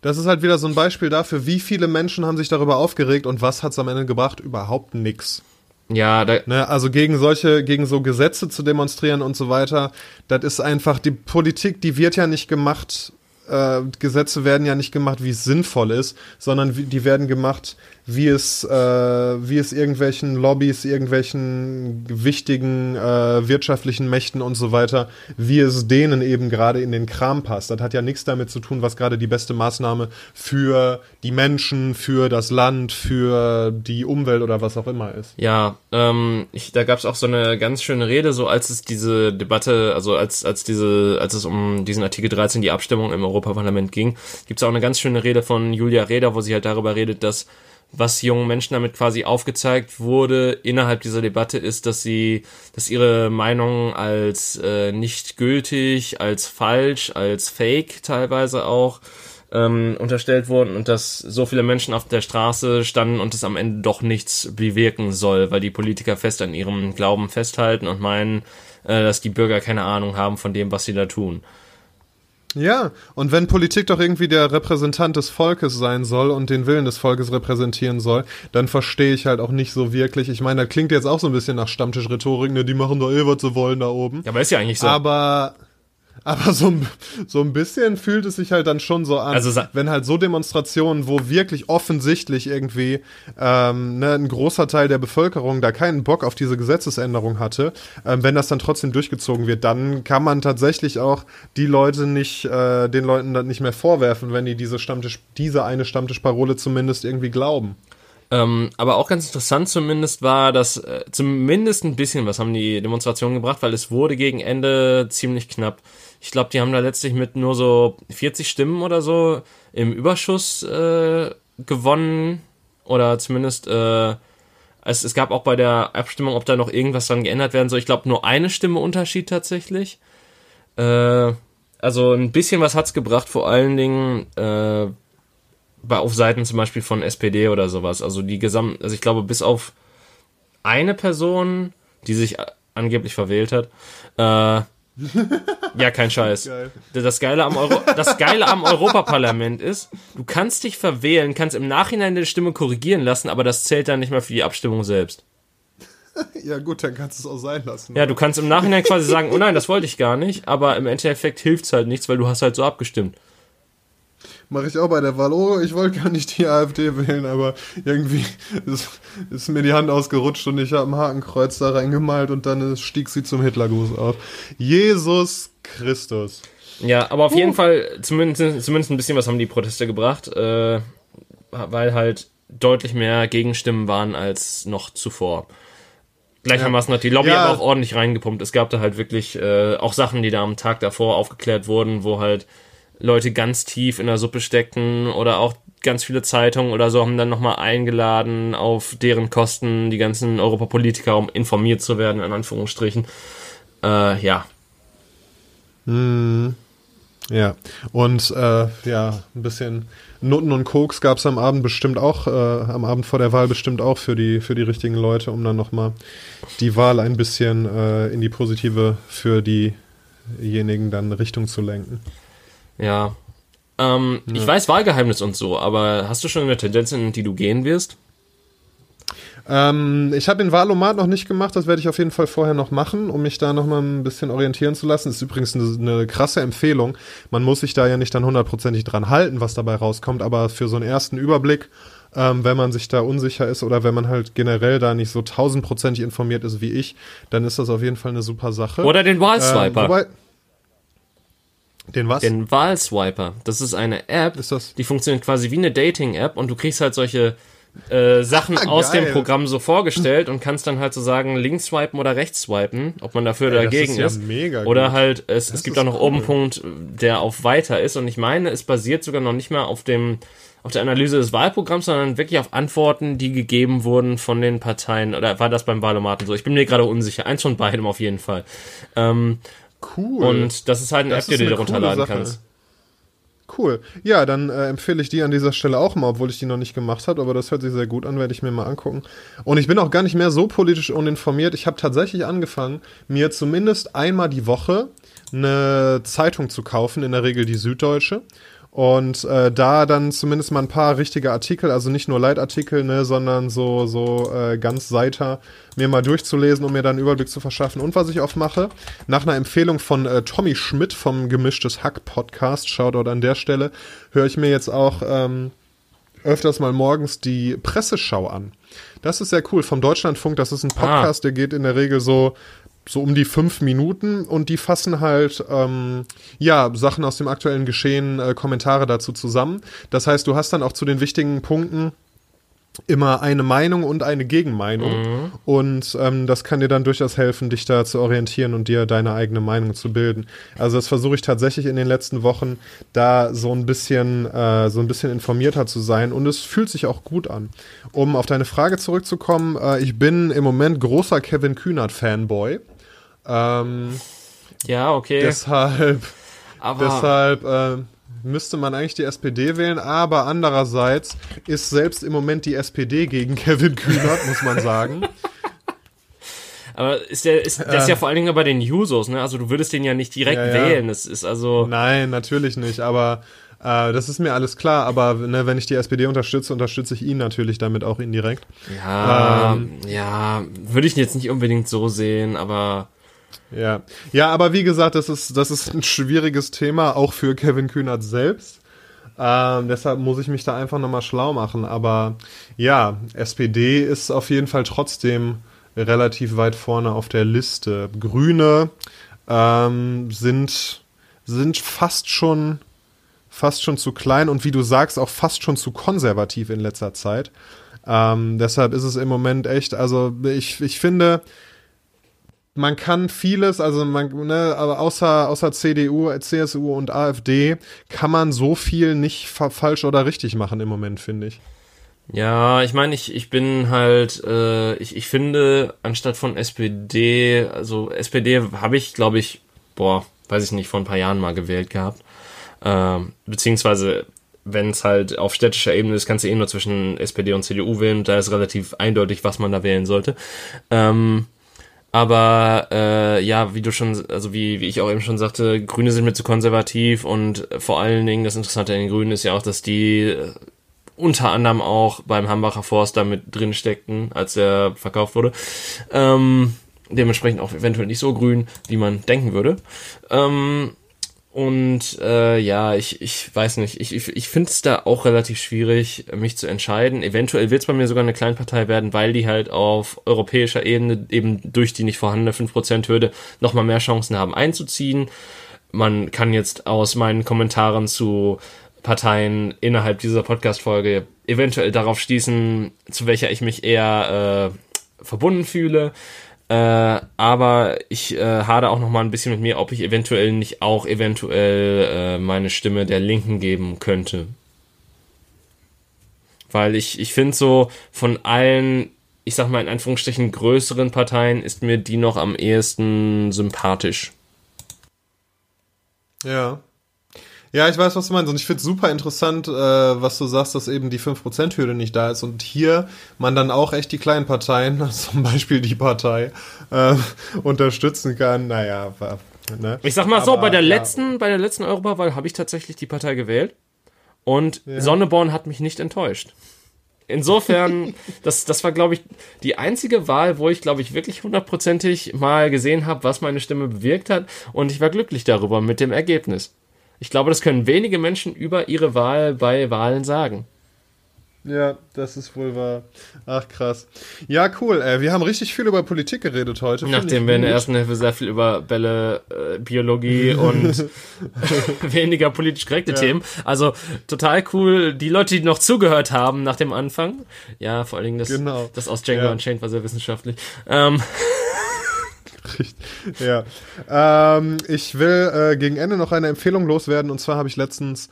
Das ist halt wieder so ein Beispiel dafür, wie viele Menschen haben sich darüber aufgeregt und was hat es am Ende gebracht? Überhaupt nichts. Ja, da ne, also gegen solche, gegen so Gesetze zu demonstrieren und so weiter, das ist einfach die Politik, die wird ja nicht gemacht, äh, Gesetze werden ja nicht gemacht, wie es sinnvoll ist, sondern die werden gemacht, wie es, äh, wie es irgendwelchen Lobbys, irgendwelchen wichtigen äh, wirtschaftlichen Mächten und so weiter, wie es denen eben gerade in den Kram passt. Das hat ja nichts damit zu tun, was gerade die beste Maßnahme für die Menschen, für das Land, für die Umwelt oder was auch immer ist. Ja, ähm, ich, da gab es auch so eine ganz schöne Rede, so als es diese Debatte, also als, als diese, als es um diesen Artikel 13, die Abstimmung im Europaparlament ging, gibt es auch eine ganz schöne Rede von Julia Reda, wo sie halt darüber redet, dass was jungen Menschen damit quasi aufgezeigt wurde innerhalb dieser Debatte ist, dass sie, dass ihre Meinung als äh, nicht gültig, als falsch, als fake teilweise auch ähm, unterstellt wurden und dass so viele Menschen auf der Straße standen und es am Ende doch nichts bewirken soll, weil die Politiker fest an ihrem Glauben festhalten und meinen, äh, dass die Bürger keine Ahnung haben von dem, was sie da tun. Ja, und wenn Politik doch irgendwie der Repräsentant des Volkes sein soll und den Willen des Volkes repräsentieren soll, dann verstehe ich halt auch nicht so wirklich. Ich meine, das klingt jetzt auch so ein bisschen nach Stammtischrhetorik, ne, die machen doch eh, was sie wollen da oben. Ja, aber ist ja eigentlich so. Aber aber so, so ein bisschen fühlt es sich halt dann schon so an, also, wenn halt so Demonstrationen, wo wirklich offensichtlich irgendwie ähm, ne, ein großer Teil der Bevölkerung da keinen Bock auf diese Gesetzesänderung hatte, ähm, wenn das dann trotzdem durchgezogen wird, dann kann man tatsächlich auch die Leute nicht, äh, den Leuten dann nicht mehr vorwerfen, wenn die diese Stammtisch, diese eine Stammtischparole zumindest irgendwie glauben. Ähm, aber auch ganz interessant zumindest war, dass äh, zumindest ein bisschen was haben die Demonstrationen gebracht, weil es wurde gegen Ende ziemlich knapp. Ich glaube, die haben da letztlich mit nur so 40 Stimmen oder so im Überschuss äh, gewonnen. Oder zumindest, äh, es, es gab auch bei der Abstimmung, ob da noch irgendwas dran geändert werden soll. Ich glaube, nur eine Stimme Unterschied tatsächlich. Äh, also ein bisschen was hat's gebracht, vor allen Dingen äh, bei auf Seiten zum Beispiel von SPD oder sowas. Also die gesamt, also ich glaube, bis auf eine Person, die sich angeblich verwählt hat, äh, ja, kein Scheiß. Geil. Das Geile am, Euro das Geile am Europaparlament ist, du kannst dich verwählen, kannst im Nachhinein deine Stimme korrigieren lassen, aber das zählt dann nicht mehr für die Abstimmung selbst. Ja, gut, dann kannst du es auch sein lassen. Ja, du kannst im Nachhinein quasi sagen, oh nein, das wollte ich gar nicht, aber im Endeffekt hilft es halt nichts, weil du hast halt so abgestimmt. Mache ich auch bei der Wahl. Oh, ich wollte gar nicht die AfD wählen, aber irgendwie ist, ist mir die Hand ausgerutscht und ich habe ein Hakenkreuz da reingemalt und dann stieg sie zum Hitlergruß auf. Jesus Christus. Ja, aber auf uh. jeden Fall, zumindest, zumindest ein bisschen was haben die Proteste gebracht, äh, weil halt deutlich mehr Gegenstimmen waren als noch zuvor. Gleichermaßen hat die Lobby ja. aber auch ordentlich reingepumpt. Es gab da halt wirklich äh, auch Sachen, die da am Tag davor aufgeklärt wurden, wo halt Leute ganz tief in der Suppe stecken oder auch ganz viele Zeitungen oder so haben dann nochmal eingeladen, auf deren Kosten die ganzen Europapolitiker, um informiert zu werden, in Anführungsstrichen. Äh, ja. Hm. Ja, und äh, ja, ein bisschen Nutten und Koks gab es am Abend bestimmt auch, äh, am Abend vor der Wahl bestimmt auch für die, für die richtigen Leute, um dann nochmal die Wahl ein bisschen äh, in die positive für diejenigen dann Richtung zu lenken. Ja. Ähm, ja. Ich weiß Wahlgeheimnis und so, aber hast du schon eine Tendenz, in die du gehen wirst? Ähm, ich habe den Wahlomat noch nicht gemacht, das werde ich auf jeden Fall vorher noch machen, um mich da nochmal ein bisschen orientieren zu lassen. Das ist übrigens eine, eine, krasse Empfehlung. Man muss sich da ja nicht dann hundertprozentig dran halten, was dabei rauskommt, aber für so einen ersten Überblick ähm, wenn man sich da unsicher ist oder wenn man halt generell da nicht so tausendprozentig informiert ist wie ich, dann ist das auf jeden Fall eine super Sache. Oder den Wahlswiper. Ähm, den was? Den Wahlswiper. Das ist eine App, ist das? die funktioniert quasi wie eine Dating-App und du kriegst halt solche äh, Sachen ah, aus dem Programm so vorgestellt und kannst dann halt so sagen, links swipen oder rechts swipen, ob man dafür oder Ey, dagegen ist. Ja ist. oder halt, es, es gibt auch noch cool. oben Punkt, der auf weiter ist und ich meine, es basiert sogar noch nicht mal auf dem auf der Analyse des Wahlprogramms, sondern wirklich auf Antworten, die gegeben wurden von den Parteien. Oder war das beim Wahlomaten so? Ich bin mir gerade unsicher. Eins von beidem auf jeden Fall. Ähm, cool. Und das ist halt eine das App, die du dir runterladen kannst. Cool. Ja, dann äh, empfehle ich die an dieser Stelle auch mal, obwohl ich die noch nicht gemacht habe, aber das hört sich sehr gut an, werde ich mir mal angucken. Und ich bin auch gar nicht mehr so politisch uninformiert. Ich habe tatsächlich angefangen, mir zumindest einmal die Woche eine Zeitung zu kaufen, in der Regel die Süddeutsche und äh, da dann zumindest mal ein paar richtige Artikel, also nicht nur Leitartikel, ne, sondern so, so äh, ganz Seiter mir mal durchzulesen, um mir dann einen Überblick zu verschaffen. Und was ich oft mache, nach einer Empfehlung von äh, Tommy Schmidt vom Gemischtes Hack Podcast, Shoutout an der Stelle, höre ich mir jetzt auch ähm, öfters mal morgens die Presseschau an. Das ist sehr cool. Vom Deutschlandfunk, das ist ein ah. Podcast, ah. der geht in der Regel so so um die fünf Minuten und die fassen halt ähm, ja Sachen aus dem aktuellen Geschehen, äh, Kommentare dazu zusammen. Das heißt, du hast dann auch zu den wichtigen Punkten immer eine Meinung und eine Gegenmeinung. Mhm. Und ähm, das kann dir dann durchaus helfen, dich da zu orientieren und dir deine eigene Meinung zu bilden. Also das versuche ich tatsächlich in den letzten Wochen, da so ein bisschen, äh, so ein bisschen informierter zu sein. Und es fühlt sich auch gut an. Um auf deine Frage zurückzukommen, äh, ich bin im Moment großer Kevin Kühnert-Fanboy. Ähm, ja, okay. Deshalb, aber deshalb äh, müsste man eigentlich die SPD wählen, aber andererseits ist selbst im Moment die SPD gegen Kevin Kühnert, muss man sagen. Aber ist der, ist, das ist ja vor allen Dingen bei den Jusos, ne? Also du würdest den ja nicht direkt ja, ja. wählen. Das ist also. Nein, natürlich nicht, aber äh, das ist mir alles klar, aber ne, wenn ich die SPD unterstütze, unterstütze ich ihn natürlich damit auch indirekt. Ja, ähm, ja, würde ich jetzt nicht unbedingt so sehen, aber ja. Ja, aber wie gesagt, das ist, das ist ein schwieriges Thema, auch für Kevin Kühnert selbst. Ähm, deshalb muss ich mich da einfach nochmal schlau machen. Aber ja, SPD ist auf jeden Fall trotzdem relativ weit vorne auf der Liste. Grüne ähm, sind, sind fast schon fast schon zu klein und wie du sagst, auch fast schon zu konservativ in letzter Zeit. Ähm, deshalb ist es im Moment echt, also ich, ich finde, man kann vieles, also man, ne, aber außer, außer CDU, CSU und AfD kann man so viel nicht falsch oder richtig machen im Moment, finde ich. Ja, ich meine, ich, ich bin halt, äh, ich, ich finde, anstatt von SPD, also SPD habe ich, glaube ich, boah, weiß ich nicht, vor ein paar Jahren mal gewählt gehabt. Ähm, beziehungsweise, wenn es halt auf städtischer Ebene ist, kannst du eh nur zwischen SPD und CDU wählen. Da ist relativ eindeutig, was man da wählen sollte. Ähm, aber äh, ja, wie du schon, also wie, wie ich auch eben schon sagte, Grüne sind mir zu konservativ und vor allen Dingen das Interessante an den Grünen ist ja auch, dass die äh, unter anderem auch beim Hambacher Forst da mit drin steckten, als er verkauft wurde. Ähm, dementsprechend auch eventuell nicht so grün, wie man denken würde. Ähm, und äh, ja, ich, ich weiß nicht, ich, ich, ich finde es da auch relativ schwierig, mich zu entscheiden. Eventuell wird es bei mir sogar eine Kleinpartei werden, weil die halt auf europäischer Ebene eben durch die nicht vorhandene 5%-Hürde nochmal mehr Chancen haben einzuziehen. Man kann jetzt aus meinen Kommentaren zu Parteien innerhalb dieser Podcast-Folge eventuell darauf schließen, zu welcher ich mich eher äh, verbunden fühle. Äh, aber ich äh, hade auch noch mal ein bisschen mit mir, ob ich eventuell nicht auch eventuell äh, meine Stimme der Linken geben könnte. Weil ich, ich finde so von allen, ich sag mal in Anführungsstrichen größeren Parteien, ist mir die noch am ehesten sympathisch. Ja. Ja, ich weiß, was du meinst. Und ich finde es super interessant, äh, was du sagst, dass eben die 5%-Hürde nicht da ist. Und hier man dann auch echt die kleinen Parteien, zum Beispiel die Partei, äh, unterstützen kann. Naja, ne? Ich sag mal Aber, so, bei der ja. letzten, bei der letzten Europawahl habe ich tatsächlich die Partei gewählt. Und ja. Sonneborn hat mich nicht enttäuscht. Insofern, das, das war, glaube ich, die einzige Wahl, wo ich, glaube ich, wirklich hundertprozentig mal gesehen habe, was meine Stimme bewirkt hat. Und ich war glücklich darüber mit dem Ergebnis. Ich glaube, das können wenige Menschen über ihre Wahl bei Wahlen sagen. Ja, das ist wohl wahr. Ach krass. Ja, cool. Äh, wir haben richtig viel über Politik geredet heute. Nachdem wir in der ersten Hälfte sehr viel über Bälle, äh, Biologie und weniger politisch korrekte ja. Themen. Also total cool. Die Leute, die noch zugehört haben nach dem Anfang. Ja, vor allen Dingen das, genau. das aus Django ja. Unchained war sehr wissenschaftlich. Ähm. ja. Ähm, ich will äh, gegen Ende noch eine Empfehlung loswerden. Und zwar habe ich letztens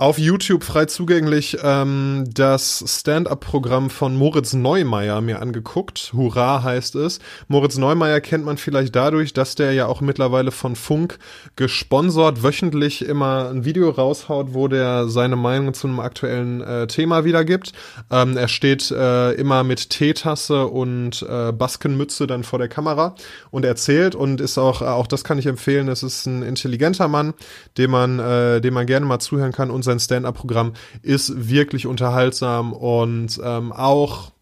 auf YouTube frei zugänglich ähm, das Stand-up-Programm von Moritz Neumeier mir angeguckt. Hurra heißt es. Moritz Neumeier kennt man vielleicht dadurch, dass der ja auch mittlerweile von Funk gesponsert wöchentlich immer ein Video raushaut, wo der seine Meinung zu einem aktuellen äh, Thema wiedergibt. Ähm, er steht äh, immer mit Teetasse und äh, Baskenmütze dann vor der Kamera und erzählt und ist auch, auch das kann ich empfehlen, es ist ein intelligenter Mann, dem man, äh, dem man gerne mal zuhören kann und sein Stand-up-Programm ist wirklich unterhaltsam und ähm, auch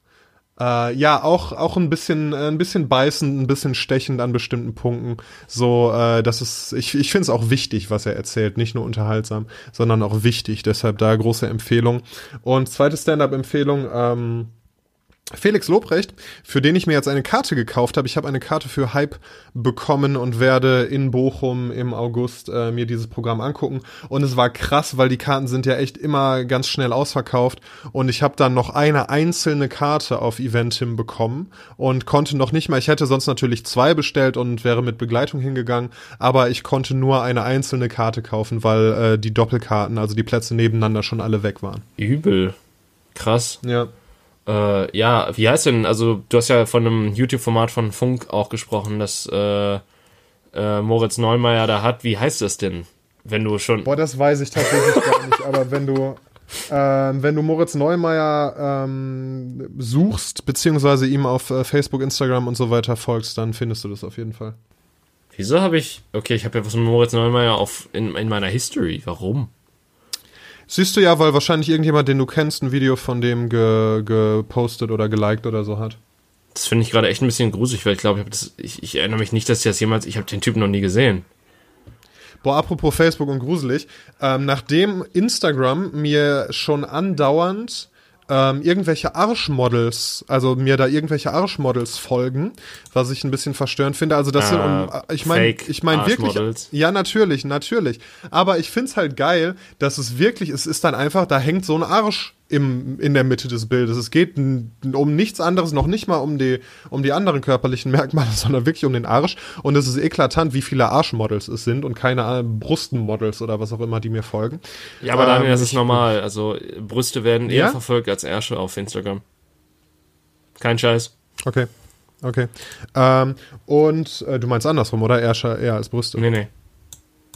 äh, ja, auch, auch ein bisschen, äh, ein bisschen beißend, ein bisschen stechend an bestimmten Punkten. So, äh, das ist, ich, ich finde es auch wichtig, was er erzählt. Nicht nur unterhaltsam, sondern auch wichtig. Deshalb da große Empfehlung. Und zweite Stand-up-Empfehlung, ähm, Felix Lobrecht, für den ich mir jetzt eine Karte gekauft habe. Ich habe eine Karte für Hype bekommen und werde in Bochum im August äh, mir dieses Programm angucken. Und es war krass, weil die Karten sind ja echt immer ganz schnell ausverkauft. Und ich habe dann noch eine einzelne Karte auf Eventim bekommen und konnte noch nicht mal, ich hätte sonst natürlich zwei bestellt und wäre mit Begleitung hingegangen, aber ich konnte nur eine einzelne Karte kaufen, weil äh, die Doppelkarten, also die Plätze nebeneinander schon alle weg waren. Übel. Krass. Ja. Äh, ja, wie heißt denn, also du hast ja von einem YouTube-Format von Funk auch gesprochen, das äh, äh, Moritz Neumeier da hat. Wie heißt das denn? Wenn du schon. Boah, das weiß ich tatsächlich gar nicht, aber wenn du. Ähm, wenn du Moritz Neumeier ähm, suchst, beziehungsweise ihm auf äh, Facebook, Instagram und so weiter folgst, dann findest du das auf jeden Fall. Wieso habe ich. Okay, ich habe ja was von Moritz Neumeier auf, in, in meiner History. Warum? Siehst du ja, weil wahrscheinlich irgendjemand, den du kennst, ein Video von dem ge gepostet oder geliked oder so hat. Das finde ich gerade echt ein bisschen gruselig, weil ich glaube, ich, ich, ich, erinnere mich nicht, dass ich das jemals, ich habe den Typen noch nie gesehen. Boah, apropos Facebook und gruselig, ähm, nachdem Instagram mir schon andauernd ähm, irgendwelche Arschmodels, also mir da irgendwelche Arschmodels folgen, was ich ein bisschen verstörend finde. Also das äh, sind, um, ich meine, ich meine wirklich, ja natürlich, natürlich. Aber ich find's halt geil, dass es wirklich, es ist dann einfach, da hängt so ein Arsch im, in der Mitte des Bildes. Es geht um nichts anderes, noch nicht mal um die, um die anderen körperlichen Merkmale, sondern wirklich um den Arsch. Und es ist eklatant, wie viele Arschmodels es sind und keine Brustenmodels oder was auch immer, die mir folgen. Ja, aber Daniel, ähm, das ist normal. Also Brüste werden eher ja? verfolgt als Ärsche auf Instagram. Kein Scheiß. Okay. Okay. Ähm, und äh, du meinst andersrum, oder? Ärsche eher als Brüste? Nee, nee.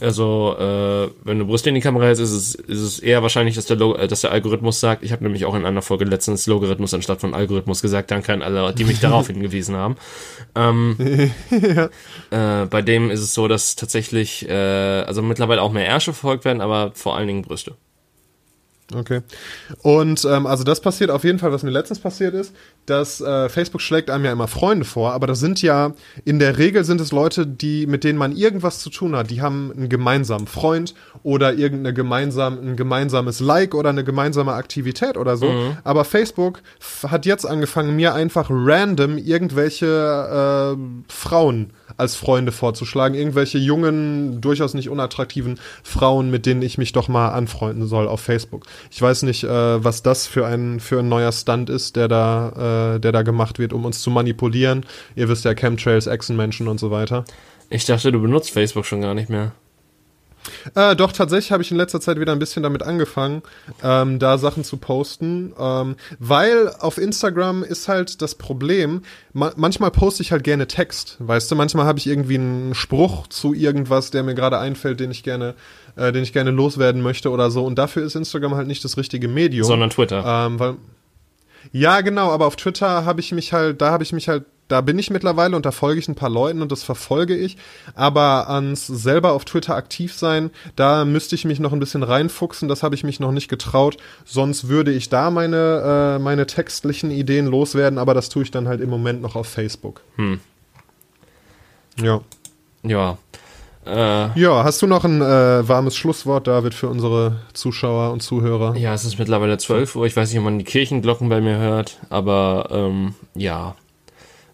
Also, äh, wenn du Brust in die Kamera hältst, ist es, ist es eher wahrscheinlich, dass der, Log äh, dass der Algorithmus sagt. Ich habe nämlich auch in einer Folge letztens Logarithmus anstatt von Algorithmus gesagt. Danke an alle, die mich darauf hingewiesen haben. Ähm, ja. äh, bei dem ist es so, dass tatsächlich, äh, also mittlerweile auch mehr Ärsche verfolgt werden, aber vor allen Dingen Brüste. Okay. Und ähm, also das passiert auf jeden Fall, was mir letztens passiert ist, dass äh, Facebook schlägt einem ja immer Freunde vor, aber das sind ja in der Regel sind es Leute, die mit denen man irgendwas zu tun hat. Die haben einen gemeinsamen Freund oder irgendeine gemeinsam ein gemeinsames Like oder eine gemeinsame Aktivität oder so. Mhm. Aber Facebook hat jetzt angefangen, mir einfach random irgendwelche äh, Frauen als Freunde vorzuschlagen. Irgendwelche jungen, durchaus nicht unattraktiven Frauen, mit denen ich mich doch mal anfreunden soll auf Facebook. Ich weiß nicht, äh, was das für ein, für ein neuer Stunt ist, der da, äh, der da gemacht wird, um uns zu manipulieren. Ihr wisst ja, Chemtrails, Echsenmenschen und so weiter. Ich dachte, du benutzt Facebook schon gar nicht mehr. Äh, doch, tatsächlich habe ich in letzter Zeit wieder ein bisschen damit angefangen, ähm, da Sachen zu posten. Ähm, weil auf Instagram ist halt das Problem, ma manchmal poste ich halt gerne Text, weißt du, manchmal habe ich irgendwie einen Spruch zu irgendwas, der mir gerade einfällt, den ich gerne, äh, den ich gerne loswerden möchte oder so. Und dafür ist Instagram halt nicht das richtige Medium. Sondern Twitter. Ähm, weil ja, genau, aber auf Twitter habe ich mich halt, da habe ich mich halt da bin ich mittlerweile und da folge ich ein paar Leuten und das verfolge ich. Aber ans selber auf Twitter aktiv sein, da müsste ich mich noch ein bisschen reinfuchsen. Das habe ich mich noch nicht getraut. Sonst würde ich da meine, äh, meine textlichen Ideen loswerden, aber das tue ich dann halt im Moment noch auf Facebook. Hm. Ja. Ja. Äh, Ja, hast du noch ein äh, warmes Schlusswort, David, für unsere Zuschauer und Zuhörer? ja, es ist mittlerweile 12 Uhr. Ich weiß nicht, ob man die Kirchenglocken bei mir hört, aber ähm, ja.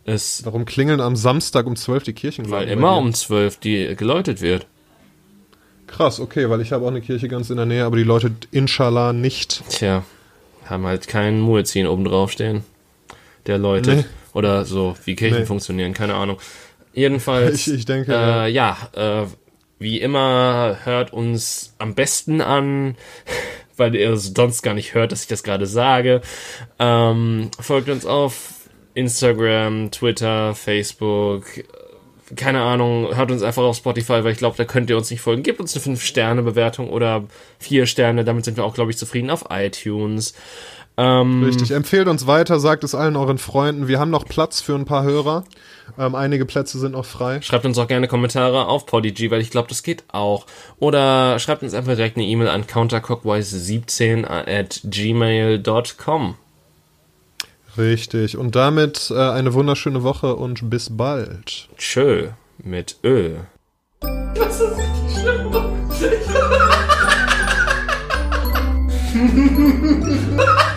Es, Warum klingeln am Samstag um 12 die Kirchenglocken? weil immer um 12 die geläutet wird. Krass, okay, weil ich habe auch eine Kirche ganz in der Nähe, aber die läutet inshallah nicht. Tja, haben halt keinen Muezzin oben drauf stehen. Der läutet. Nee. Oder so, wie Kirchen Nee. funktionieren, keine Ahnung. Jedenfalls, Ich- ich denke, äh, ja, äh, wie immer hört uns am besten an, weil ihr es sonst gar nicht hört, dass ich das gerade sage. Ähm, folgt uns auf Instagram, Twitter, Facebook, keine Ahnung, hört uns einfach auf Spotify, weil ich glaube, da könnt ihr uns nicht folgen. Gebt uns eine 5-Sterne-Bewertung oder 4 Sterne, damit sind wir auch, glaube ich, zufrieden auf iTunes. Ähm, Richtig. Empfehlt uns weiter, sagt es allen euren Freunden. Wir haben noch Platz für ein paar Hörer. Ähm, einige Plätze sind noch frei. Schreibt uns auch gerne Kommentare auf Podigy, weil ich glaube, das geht auch. Oder schreibt uns einfach direkt eine E-Mail an counterclockwise17 at gmail.com. Richtig. Und damit äh, eine wunderschöne Woche und bis bald. Tschö mit Ö. Das ist richtig schlimm.